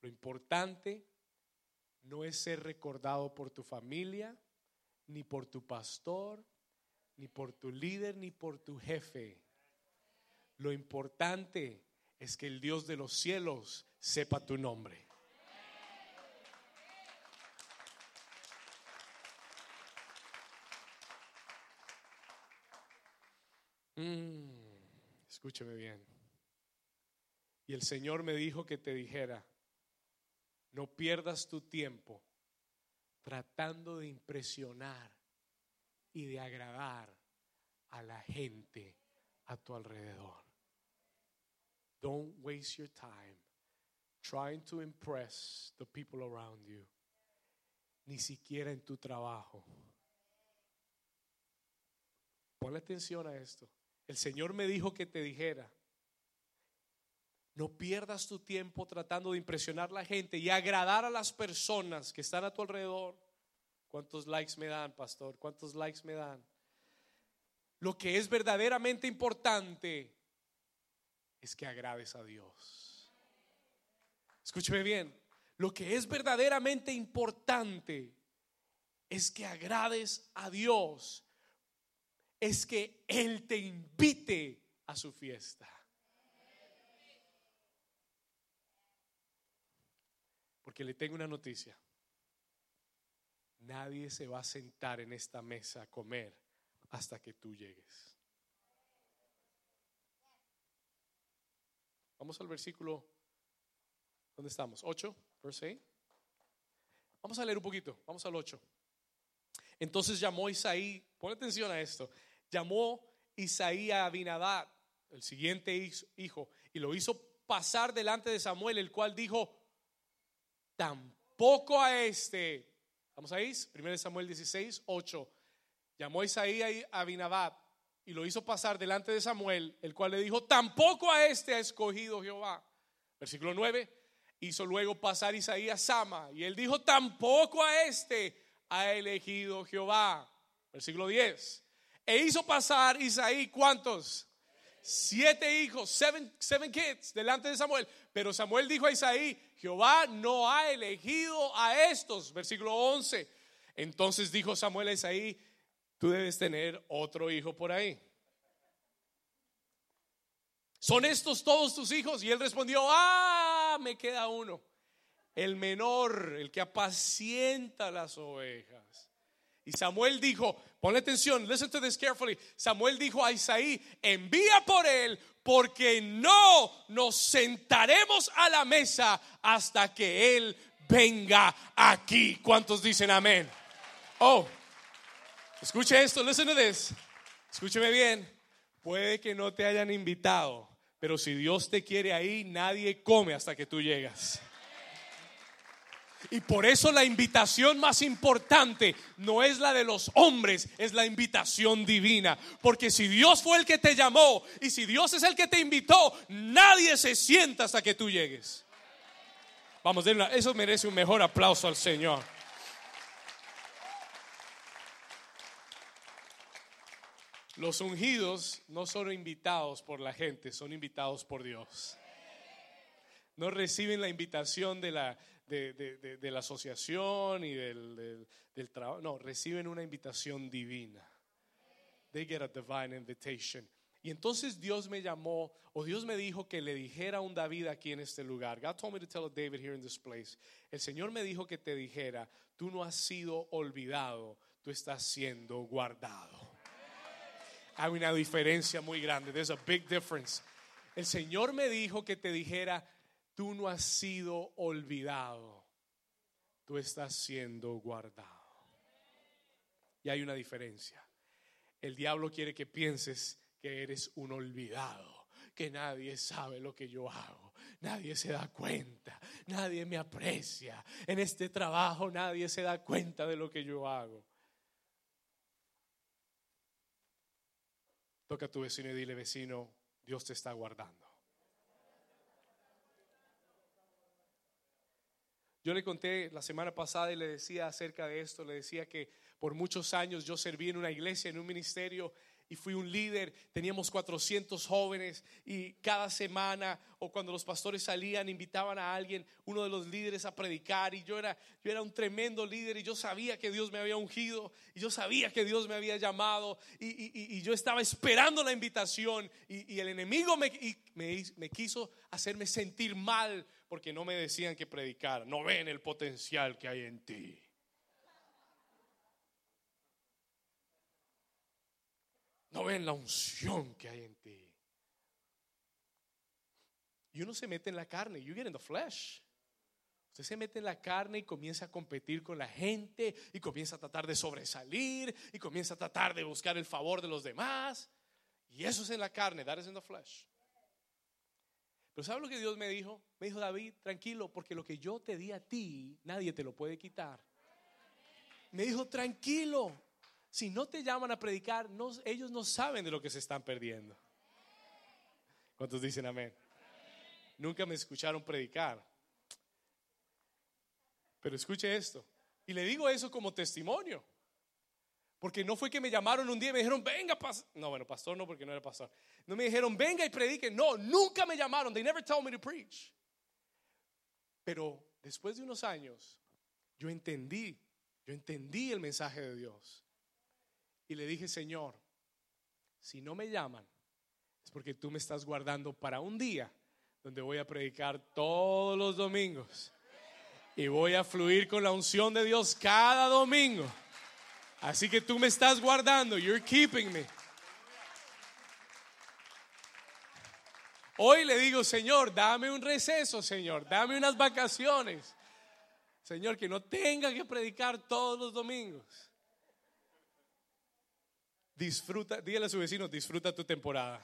Lo importante no es ser recordado por tu familia, ni por tu pastor, ni por tu líder, ni por tu jefe. Lo importante es que el Dios de los cielos sepa tu nombre. Mm, escúcheme bien. Y el Señor me dijo que te dijera, no pierdas tu tiempo tratando de impresionar y de agradar a la gente a tu alrededor. Don't waste your time trying to impress the people around you, ni siquiera en tu trabajo. Ponle atención a esto. El Señor me dijo que te dijera, no pierdas tu tiempo tratando de impresionar a la gente y agradar a las personas que están a tu alrededor. ¿Cuántos likes me dan, pastor? ¿Cuántos likes me dan? Lo que es verdaderamente importante es que agrades a Dios. Escúcheme bien. Lo que es verdaderamente importante es que agrades a Dios. Es que Él te invite a su fiesta. Porque le tengo una noticia. Nadie se va a sentar en esta mesa a comer hasta que tú llegues. Vamos al versículo, ¿dónde estamos? 8, verse Vamos a leer un poquito, vamos al 8. Entonces llamó Isaí, pon atención a esto, llamó Isaí a Abinadad, el siguiente hijo, y lo hizo pasar delante de Samuel, el cual dijo, tampoco a este. ¿Vamos ahí? 1 Samuel 16, 8. Llamó a Isaías a Abinadab y lo hizo pasar delante de Samuel, el cual le dijo, tampoco a este ha escogido Jehová. Versículo 9. Hizo luego pasar Isaías Sama y él dijo, tampoco a este ha elegido Jehová. Versículo 10. E hizo pasar Isaí, ¿cuántos? Siete hijos, seven, seven kids, delante de Samuel. Pero Samuel dijo a Isaí, Jehová no ha elegido a estos. Versículo 11. Entonces dijo Samuel a Isaí, tú debes tener otro hijo por ahí. ¿Son estos todos tus hijos? Y él respondió, ah, me queda uno. El menor, el que apacienta las ovejas. Y Samuel dijo, ponle atención, listen to this carefully. Samuel dijo a Isaí, envía por él porque no nos sentaremos a la mesa hasta que Él venga aquí. ¿Cuántos dicen amén? Oh, escuche esto, listen to this. Escúcheme bien. Puede que no te hayan invitado, pero si Dios te quiere ahí, nadie come hasta que tú llegas. Y por eso la invitación más importante no es la de los hombres, es la invitación divina. Porque si Dios fue el que te llamó y si Dios es el que te invitó, nadie se sienta hasta que tú llegues. Vamos, eso merece un mejor aplauso al Señor. Los ungidos no son invitados por la gente, son invitados por Dios. No reciben la invitación de la, de, la asociación y del, del trabajo. No, reciben una invitación divina. They get a divine invitation. Y entonces Dios me llamó, o Dios me dijo que le dijera a un David aquí en este lugar. God told me to tell David here in this place. El Señor me dijo que te dijera, tú no has sido olvidado, tú estás siendo guardado. Hay una diferencia muy grande. There's a big difference. El Señor me dijo que te dijera, tú no has sido olvidado, tú estás siendo guardado. Y hay una diferencia. El diablo quiere que pienses que eres un olvidado, que nadie sabe lo que yo hago, nadie se da cuenta, nadie me aprecia. En este trabajo nadie se da cuenta de lo que yo hago. Toca a tu vecino y dile, vecino, Dios te está guardando. Yo le conté la semana pasada y le decía acerca de esto, le decía que por muchos años yo serví en una iglesia, en un ministerio y fui un líder, teníamos 400 jóvenes y cada semana o cuando los pastores salían invitaban a alguien, uno de los líderes a predicar y yo era, yo era un tremendo líder y yo sabía que Dios me había ungido y yo sabía que Dios me había llamado y, yo estaba esperando la invitación y, el enemigo me, me, me quiso hacerme sentir mal porque no me decían que predicar, no ven el potencial que hay en ti. No ven la unción que hay en ti. Y uno se mete en la carne, you get in the flesh. Usted se mete en la carne y comienza a competir con la gente y comienza a tratar de sobresalir y comienza a tratar de buscar el favor de los demás. Y eso es en la carne, that is in the flesh. Pero ¿sabe lo que Dios me dijo? Me dijo David, tranquilo, porque lo que yo te di a ti, nadie te lo puede quitar. Me dijo, tranquilo, si no te llaman a predicar, ellos no saben de lo que se están perdiendo. ¿Cuántos dicen amén? Nunca me escucharon predicar. Pero escuche esto. Y le digo eso como testimonio. Porque no fue que me llamaron un día y me dijeron, venga, pastor. No, bueno, pastor no, porque no era pastor. No me dijeron, venga y predique. No, nunca me llamaron. They never told me to preach. Pero después de unos años, yo entendí, yo entendí el mensaje de Dios y le dije, Señor, si no me llaman, es porque tú me estás guardando para un día donde voy a predicar todos los domingos y voy a fluir con la unción de Dios cada domingo. Así que tú me estás guardando, you're keeping me. Hoy le digo, Señor, dame un receso, Señor, dame unas vacaciones. Señor, que no tenga que predicar todos los domingos. Disfruta, dígale a su vecino, disfruta tu temporada.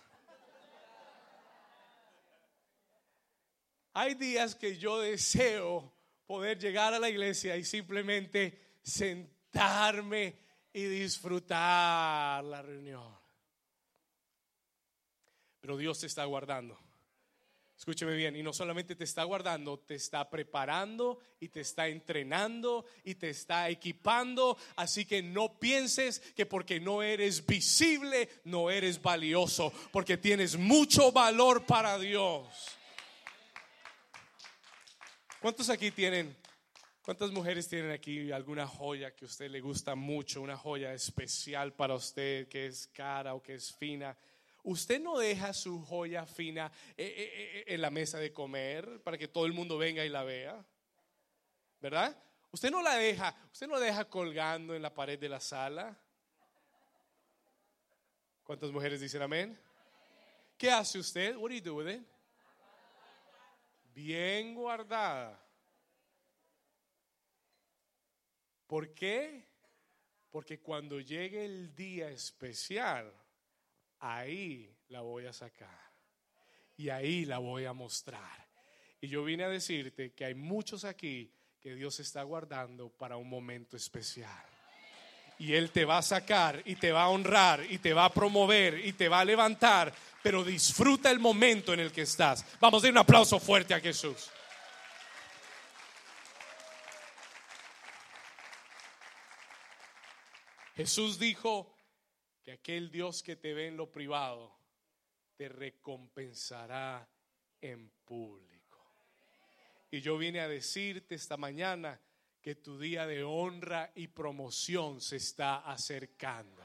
Hay días que yo deseo poder llegar a la iglesia y simplemente sentarme y disfrutar la reunión. Pero Dios te está guardando. Escúcheme bien, y no solamente te está guardando, te está preparando y te está entrenando y te está equipando. Así que no pienses que porque no eres visible, no eres valioso, porque tienes mucho valor para Dios. ¿Cuántos aquí tienen, cuántas mujeres tienen aquí alguna joya que a usted le gusta mucho, una joya especial para usted, que es cara o que es fina? Usted no deja su joya fina eh, eh, eh, en la mesa de comer para que todo el mundo venga y la vea. ¿Verdad? Usted no la deja, usted no la deja colgando en la pared de la sala. ¿Cuántas mujeres dicen amén? ¿Qué hace usted? What do you do with it? Bien guardada. ¿Por qué? Porque cuando llegue el día especial, ahí la voy a sacar y ahí la voy a mostrar. Y yo vine a decirte que hay muchos aquí que Dios está guardando para un momento especial. Y Él te va a sacar y te va a honrar y te va a promover y te va a levantar, pero disfruta el momento en el que estás. Vamos a dar un aplauso fuerte a Jesús. Jesús dijo, que aquel Dios que te ve en lo privado te recompensará en público. Y yo vine a decirte esta mañana que tu día de honra y promoción se está acercando.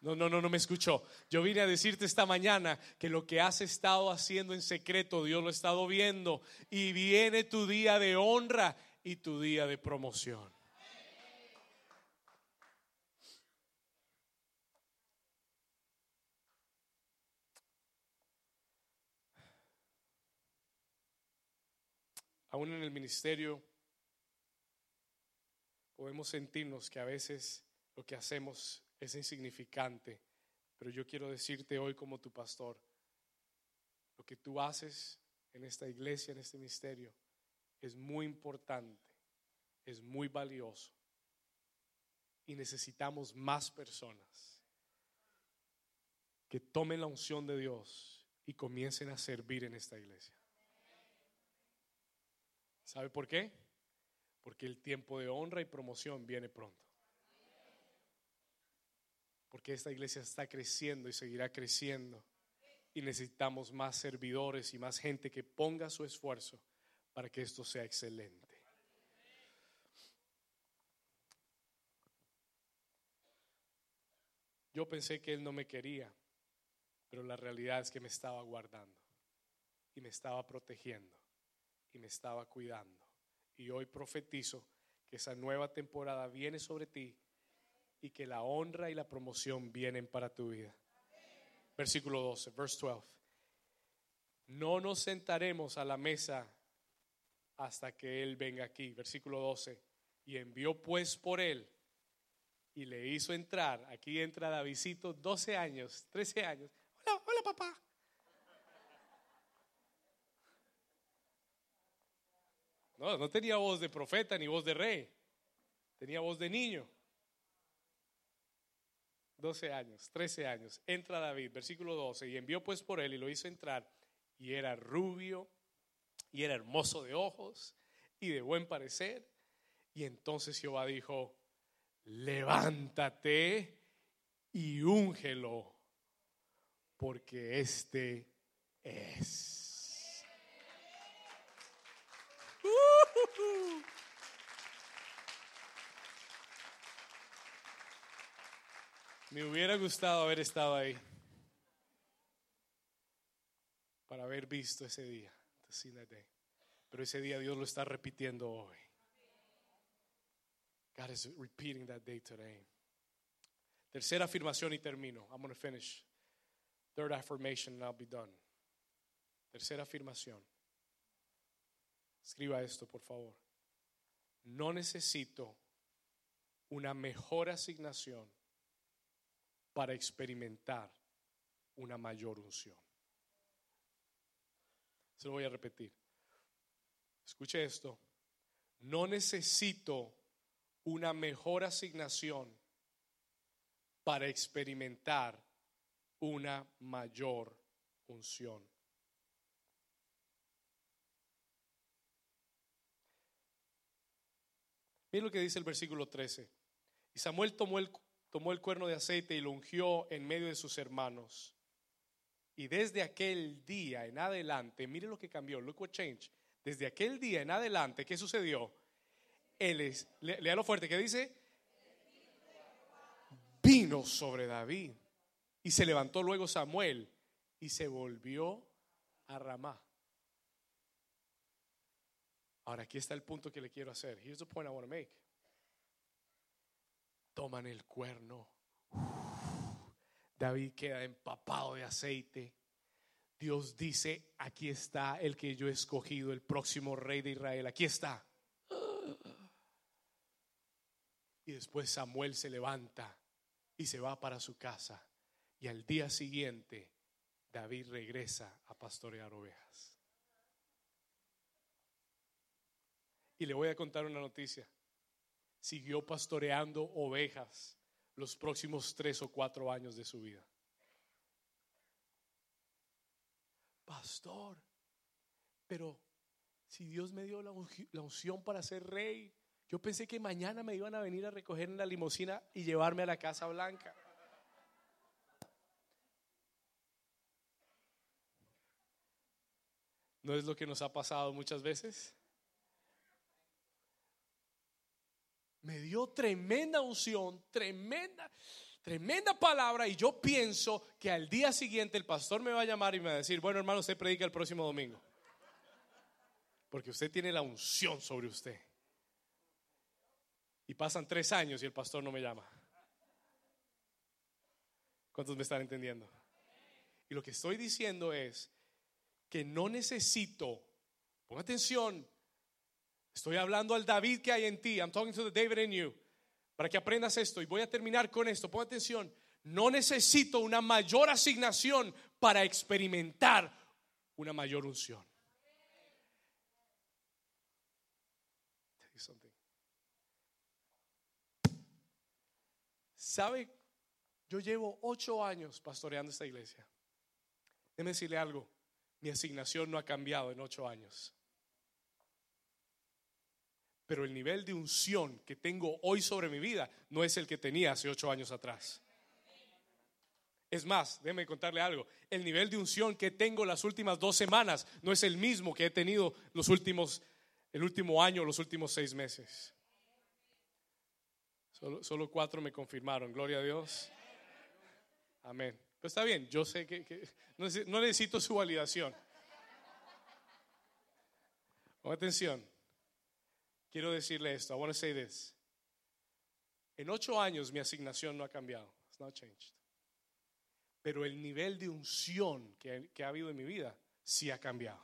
No, no, no, no me escuchó. Yo vine a decirte esta mañana que lo que has estado haciendo en secreto, Dios lo ha estado viendo. Y viene tu día de honra y tu día de promoción. Aún en el ministerio podemos sentirnos que a veces lo que hacemos es insignificante, pero yo quiero decirte hoy como tu pastor, lo que tú haces en esta iglesia, en este misterio, es muy importante, es muy valioso y necesitamos más personas que tomen la unción de Dios y comiencen a servir en esta iglesia. ¿Sabe por qué? Porque el tiempo de honra y promoción viene pronto. Porque esta iglesia está creciendo y seguirá creciendo. Y necesitamos más servidores y más gente que ponga su esfuerzo para que esto sea excelente. Yo pensé que él no me quería, pero la realidad es que me estaba guardando y me estaba protegiendo y me estaba cuidando. Y hoy profetizo que esa nueva temporada viene sobre ti y que la honra y la promoción vienen para tu vida. Versículo 12, verse 12. No nos sentaremos a la mesa hasta que Él venga aquí. Versículo 12. Y envió pues por Él y le hizo entrar. Aquí entra Davidito, 12 años, 13 años. No, tenía voz de profeta ni voz de rey. Tenía voz de niño. 12 años, 13 años. Entra David, versículo 12, y envió pues por él y lo hizo entrar. Y era rubio, y era hermoso de ojos, y de buen parecer. Y entonces Jehová dijo, levántate y úngelo, porque este es. Me hubiera gustado haber estado ahí para haber visto ese día. Pero ese día Dios lo está repitiendo hoy. God is repeating that day today. Tercera afirmación y termino. I'm going to finish. Third affirmation and I'll be done. Tercera afirmación. Escriba esto, por favor. No necesito una mejor asignación para experimentar una mayor unción. Se lo voy a repetir. Escuche esto. No necesito una mejor asignación para experimentar una mayor unción. Miren lo que dice el versículo 13. Y Samuel tomó el, tomó el cuerno de aceite y lo ungió en medio de sus hermanos. Y desde aquel día en adelante, mire lo que cambió, look what changed. Desde aquel día en adelante, ¿qué sucedió? Él es, lea lo fuerte, ¿qué dice? Vino sobre David. Y se levantó luego Samuel y se volvió a Ramá. Ahora aquí está el punto que le quiero hacer. Here's the point I want to make. Toman el cuerno. David queda empapado de aceite. Dios dice, aquí está el que yo he escogido, el próximo rey de Israel. Aquí está. Y después Samuel se levanta y se va para su casa. Y al día siguiente, David regresa a pastorear ovejas. Y le voy a contar una noticia. Siguió pastoreando ovejas los próximos tres o cuatro años de su vida. Pastor, pero si Dios me dio la, unción para ser rey, yo pensé que mañana me iban a venir a recoger en la limusina y llevarme a la Casa Blanca. ¿No es lo que nos ha pasado muchas veces? Me dio tremenda unción, tremenda, tremenda palabra y yo pienso que al día siguiente el pastor me va a llamar y me va a decir, bueno hermano, usted predica el próximo domingo. Porque usted tiene la unción sobre usted. Y pasan tres años y el pastor no me llama. ¿Cuántos me están entendiendo? Y lo que estoy diciendo es que no necesito, ponga atención, estoy hablando al David que hay en ti, I'm talking to the David in you, para que aprendas esto y voy a terminar con esto, ponga atención, no necesito una mayor asignación para experimentar una mayor unción. ¿Sabe? Yo llevo ocho años pastoreando esta iglesia. Déjeme decirle algo. Mi asignación no ha cambiado en ocho años. Pero el nivel de unción que tengo hoy sobre mi vida no es el que tenía hace ocho años atrás. Es más, déjeme contarle algo. El nivel de unción que tengo las últimas dos semanas no es el mismo que he tenido los últimos, el último año, los últimos seis meses. Solo, cuatro me confirmaron. Gloria a Dios. Amén. Pero está bien, yo sé que, no, necesito su validación. Con atención. Quiero decirle esto. I want to say this. En ocho años mi asignación no ha cambiado. It's not changed. Pero el nivel de unción que, que ha habido en mi vida sí ha cambiado.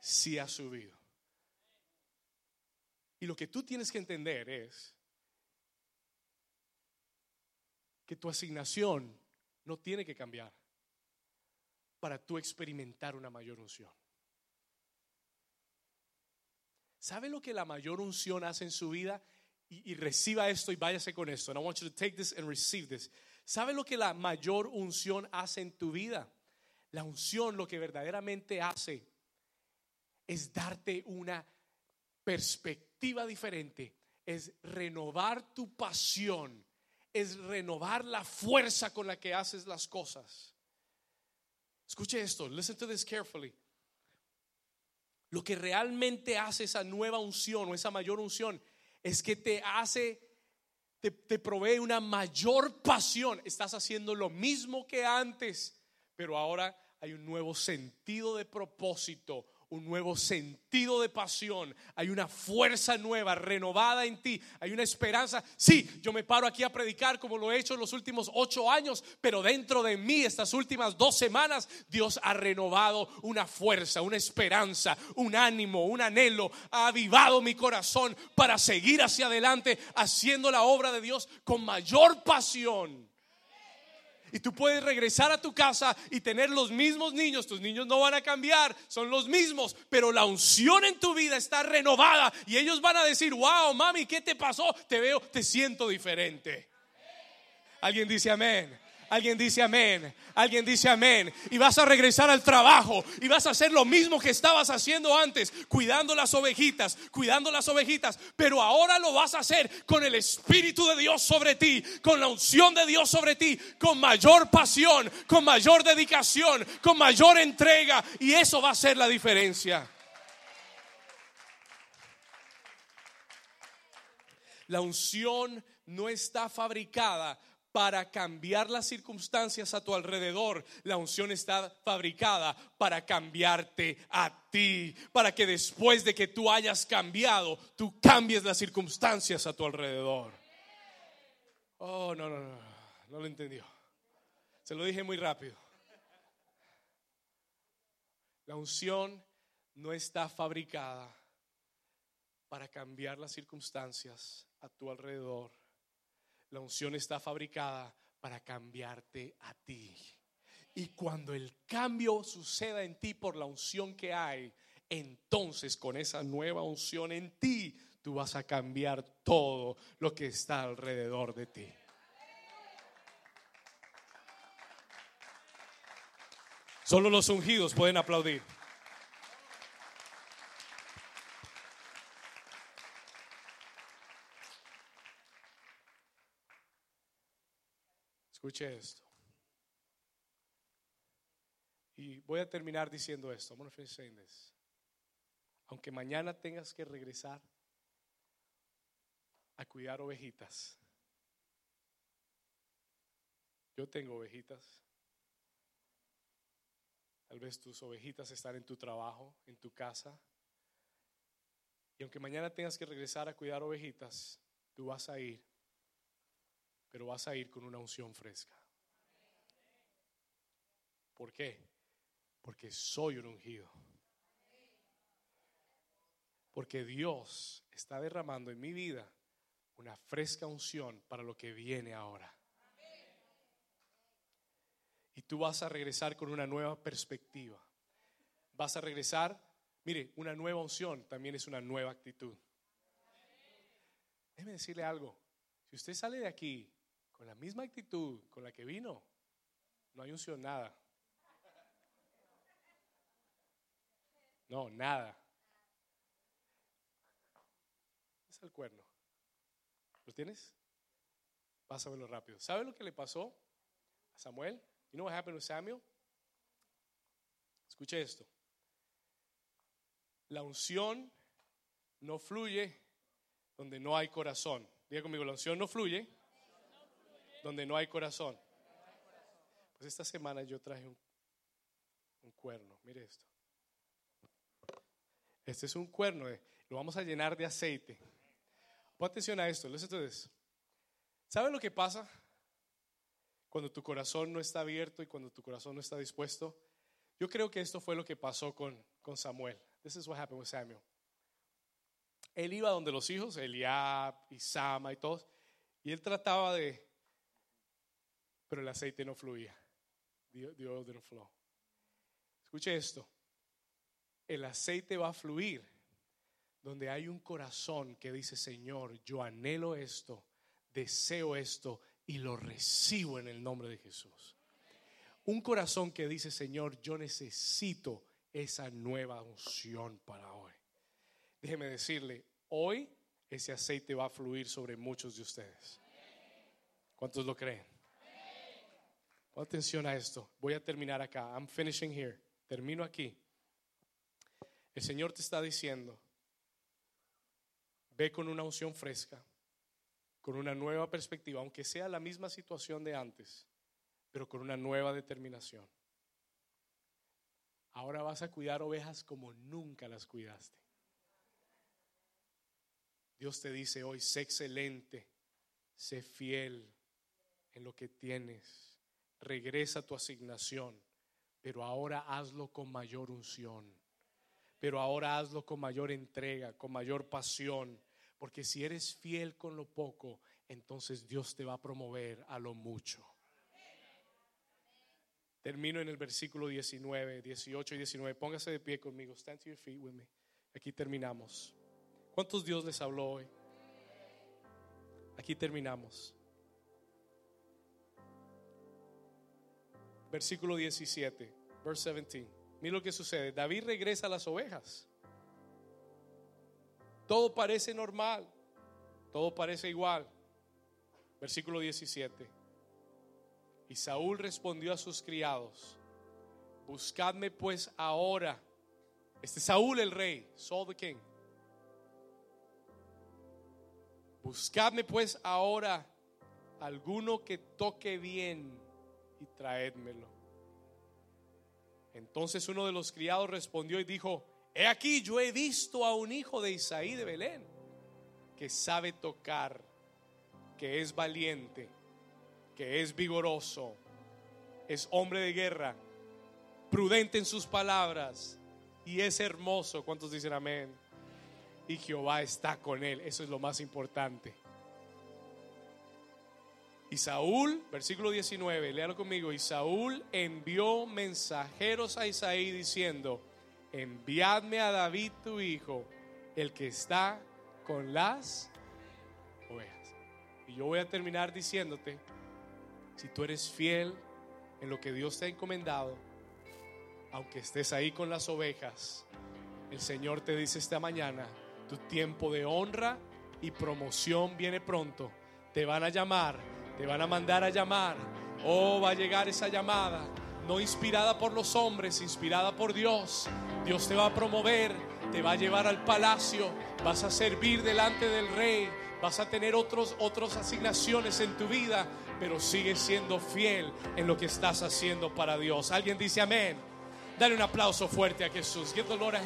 Sí ha subido. Y lo que tú tienes que entender es que tu asignación no tiene que cambiar para tú experimentar una mayor unción. ¿Sabe lo que la mayor unción hace en su vida? Y, reciba esto y váyase con esto. And I want you to take this and receive this. ¿Sabe lo que la mayor unción hace en tu vida? La unción lo que verdaderamente hace es darte una perspectiva diferente, es renovar tu pasión es renovar la fuerza con la que haces las cosas. Escuche esto, listen to this carefully. Lo que realmente hace esa nueva unción o esa mayor unción es que te hace, te, provee una mayor pasión. Estás haciendo lo mismo que antes, pero ahora hay un nuevo sentido de propósito, un nuevo sentido de pasión, hay una fuerza nueva, renovada en ti, hay una esperanza. Sí, yo me paro aquí a predicar como lo he hecho en los últimos ocho años, pero dentro de mí estas últimas dos semanas Dios ha renovado una fuerza, una esperanza, un ánimo, un anhelo, ha avivado mi corazón para seguir hacia adelante haciendo la obra de Dios con mayor pasión. Y tú puedes regresar a tu casa y tener los mismos niños. Tus niños no van a cambiar, son los mismos, pero la unción en tu vida está renovada y ellos van a decir, wow, mami, ¿qué te pasó? Te veo, te siento diferente. Alguien dice amén. Alguien dice amén. Alguien dice amén. Y vas a regresar al trabajo y vas a hacer lo mismo que estabas haciendo antes, cuidando las ovejitas, cuidando las ovejitas. Pero ahora lo vas a hacer con el Espíritu de Dios sobre ti, con la unción de Dios sobre ti, con mayor pasión, con mayor dedicación, con mayor entrega. Y eso va a ser la diferencia. La unción no está fabricada para cambiar las circunstancias a tu alrededor. La unción está fabricada para cambiarte a ti, para que después de que tú hayas cambiado, tú cambies las circunstancias a tu alrededor. Oh, no, no, no, no lo entendió. Se lo dije muy rápido. La unción no está fabricada para cambiar las circunstancias a tu alrededor la unción está fabricada para cambiarte a ti. Y cuando el cambio suceda en ti por la unción que hay, entonces con esa nueva unción en ti, tú vas a cambiar todo lo que está alrededor de ti. Solo los ungidos pueden aplaudir. Escuche esto. Y voy a terminar diciendo esto. I'm finish. Aunque mañana tengas que regresar a cuidar ovejitas. Yo tengo ovejitas. Tal vez tus ovejitas están en tu trabajo, en tu casa. Y aunque mañana tengas que regresar a cuidar ovejitas, tú vas a ir, pero vas a ir con una unción fresca. ¿Por qué? Porque soy un ungido. Porque Dios está derramando en mi vida una fresca unción para lo que viene ahora. Y tú vas a regresar con una nueva perspectiva. Vas a regresar, mire, una nueva unción también es una nueva actitud. Déjeme decirle algo. Si usted sale de aquí con la misma actitud con la que vino, no hay unción nada. No, nada. Es el cuerno. ¿Lo tienes? Pásamelo rápido. ¿Sabe lo que le pasó a Samuel? You know what happened with Samuel? Escuche esto. La unción no fluye donde no hay corazón. Diga conmigo, la unción no fluye donde no hay corazón. Pues esta semana yo traje un, cuerno. Mire esto. Este es un cuerno. lo vamos a llenar de aceite. Pon atención a esto. Entonces, ¿sabe lo que pasa cuando tu corazón no está abierto y cuando tu corazón no está dispuesto? Yo creo que esto fue lo que pasó con, con Samuel. This is what happened with Samuel. Él iba donde los hijos, Eliab y Sama y todos, y él trataba de, pero el aceite no fluía. Oil didn't flow. Escuche esto. El aceite va a fluir donde hay un corazón que dice, Señor, yo anhelo esto, deseo esto y lo recibo en el nombre de Jesús. Un corazón que dice, Señor, yo necesito esa nueva unción para hoy. Déjeme decirle, hoy ese aceite va a fluir sobre muchos de ustedes. ¿Cuántos lo creen? Pon atención a esto. Voy a terminar acá. I'm finishing here. Termino aquí. El Señor te está diciendo, Ve con una unción fresca, con una nueva perspectiva, aunque sea la misma situación de antes, pero con una nueva determinación. Ahora vas a cuidar ovejas como nunca las cuidaste. Dios te dice hoy, sé excelente, sé fiel en lo que tienes, regresa tu asignación, pero ahora hazlo con mayor unción, pero ahora hazlo con mayor entrega, con mayor pasión, porque si eres fiel con lo poco, entonces Dios te va a promover a lo mucho. Termino en el versículo 19, 18 y 19. Póngase de pie conmigo. Stand to your feet with me. Aquí terminamos. ¿Cuántos Dios les habló hoy? Aquí terminamos. Versículo 17, verse 17. Mira lo que sucede. David regresa a las ovejas. Todo parece normal, todo parece igual. Versículo 17. Y Saúl respondió a sus criados, buscadme pues ahora. Este Saúl el rey, Saul the king. Buscadme pues ahora alguno que toque bien y traédmelo. Entonces uno de los criados respondió y dijo, He aquí, yo he visto a un hijo de Isaí de Belén que sabe tocar, que es valiente, que es vigoroso, es hombre de guerra, prudente en sus palabras y es hermoso. ¿Cuántos dicen amén? Y Jehová está con él. Eso es lo más importante. Y Saúl, versículo 19, léalo conmigo. Y Saúl envió mensajeros a Isaí diciendo, enviadme a David tu hijo, el que está con las ovejas. Y yo voy a terminar diciéndote, si tú eres fiel en lo que Dios te ha encomendado, aunque estés ahí con las ovejas, el Señor te dice esta mañana, tu tiempo de honra y promoción viene pronto. Te van a llamar, te van a mandar a llamar. Oh, va a llegar esa llamada no inspirada por los hombres, inspirada por Dios. Dios te va a promover, te va a llevar al palacio, vas a servir delante del rey, vas a tener otros, otras asignaciones en tu vida, pero sigue siendo fiel en lo que estás haciendo para Dios. Alguien dice amén. Dale un aplauso fuerte a Jesús. Give Lord a.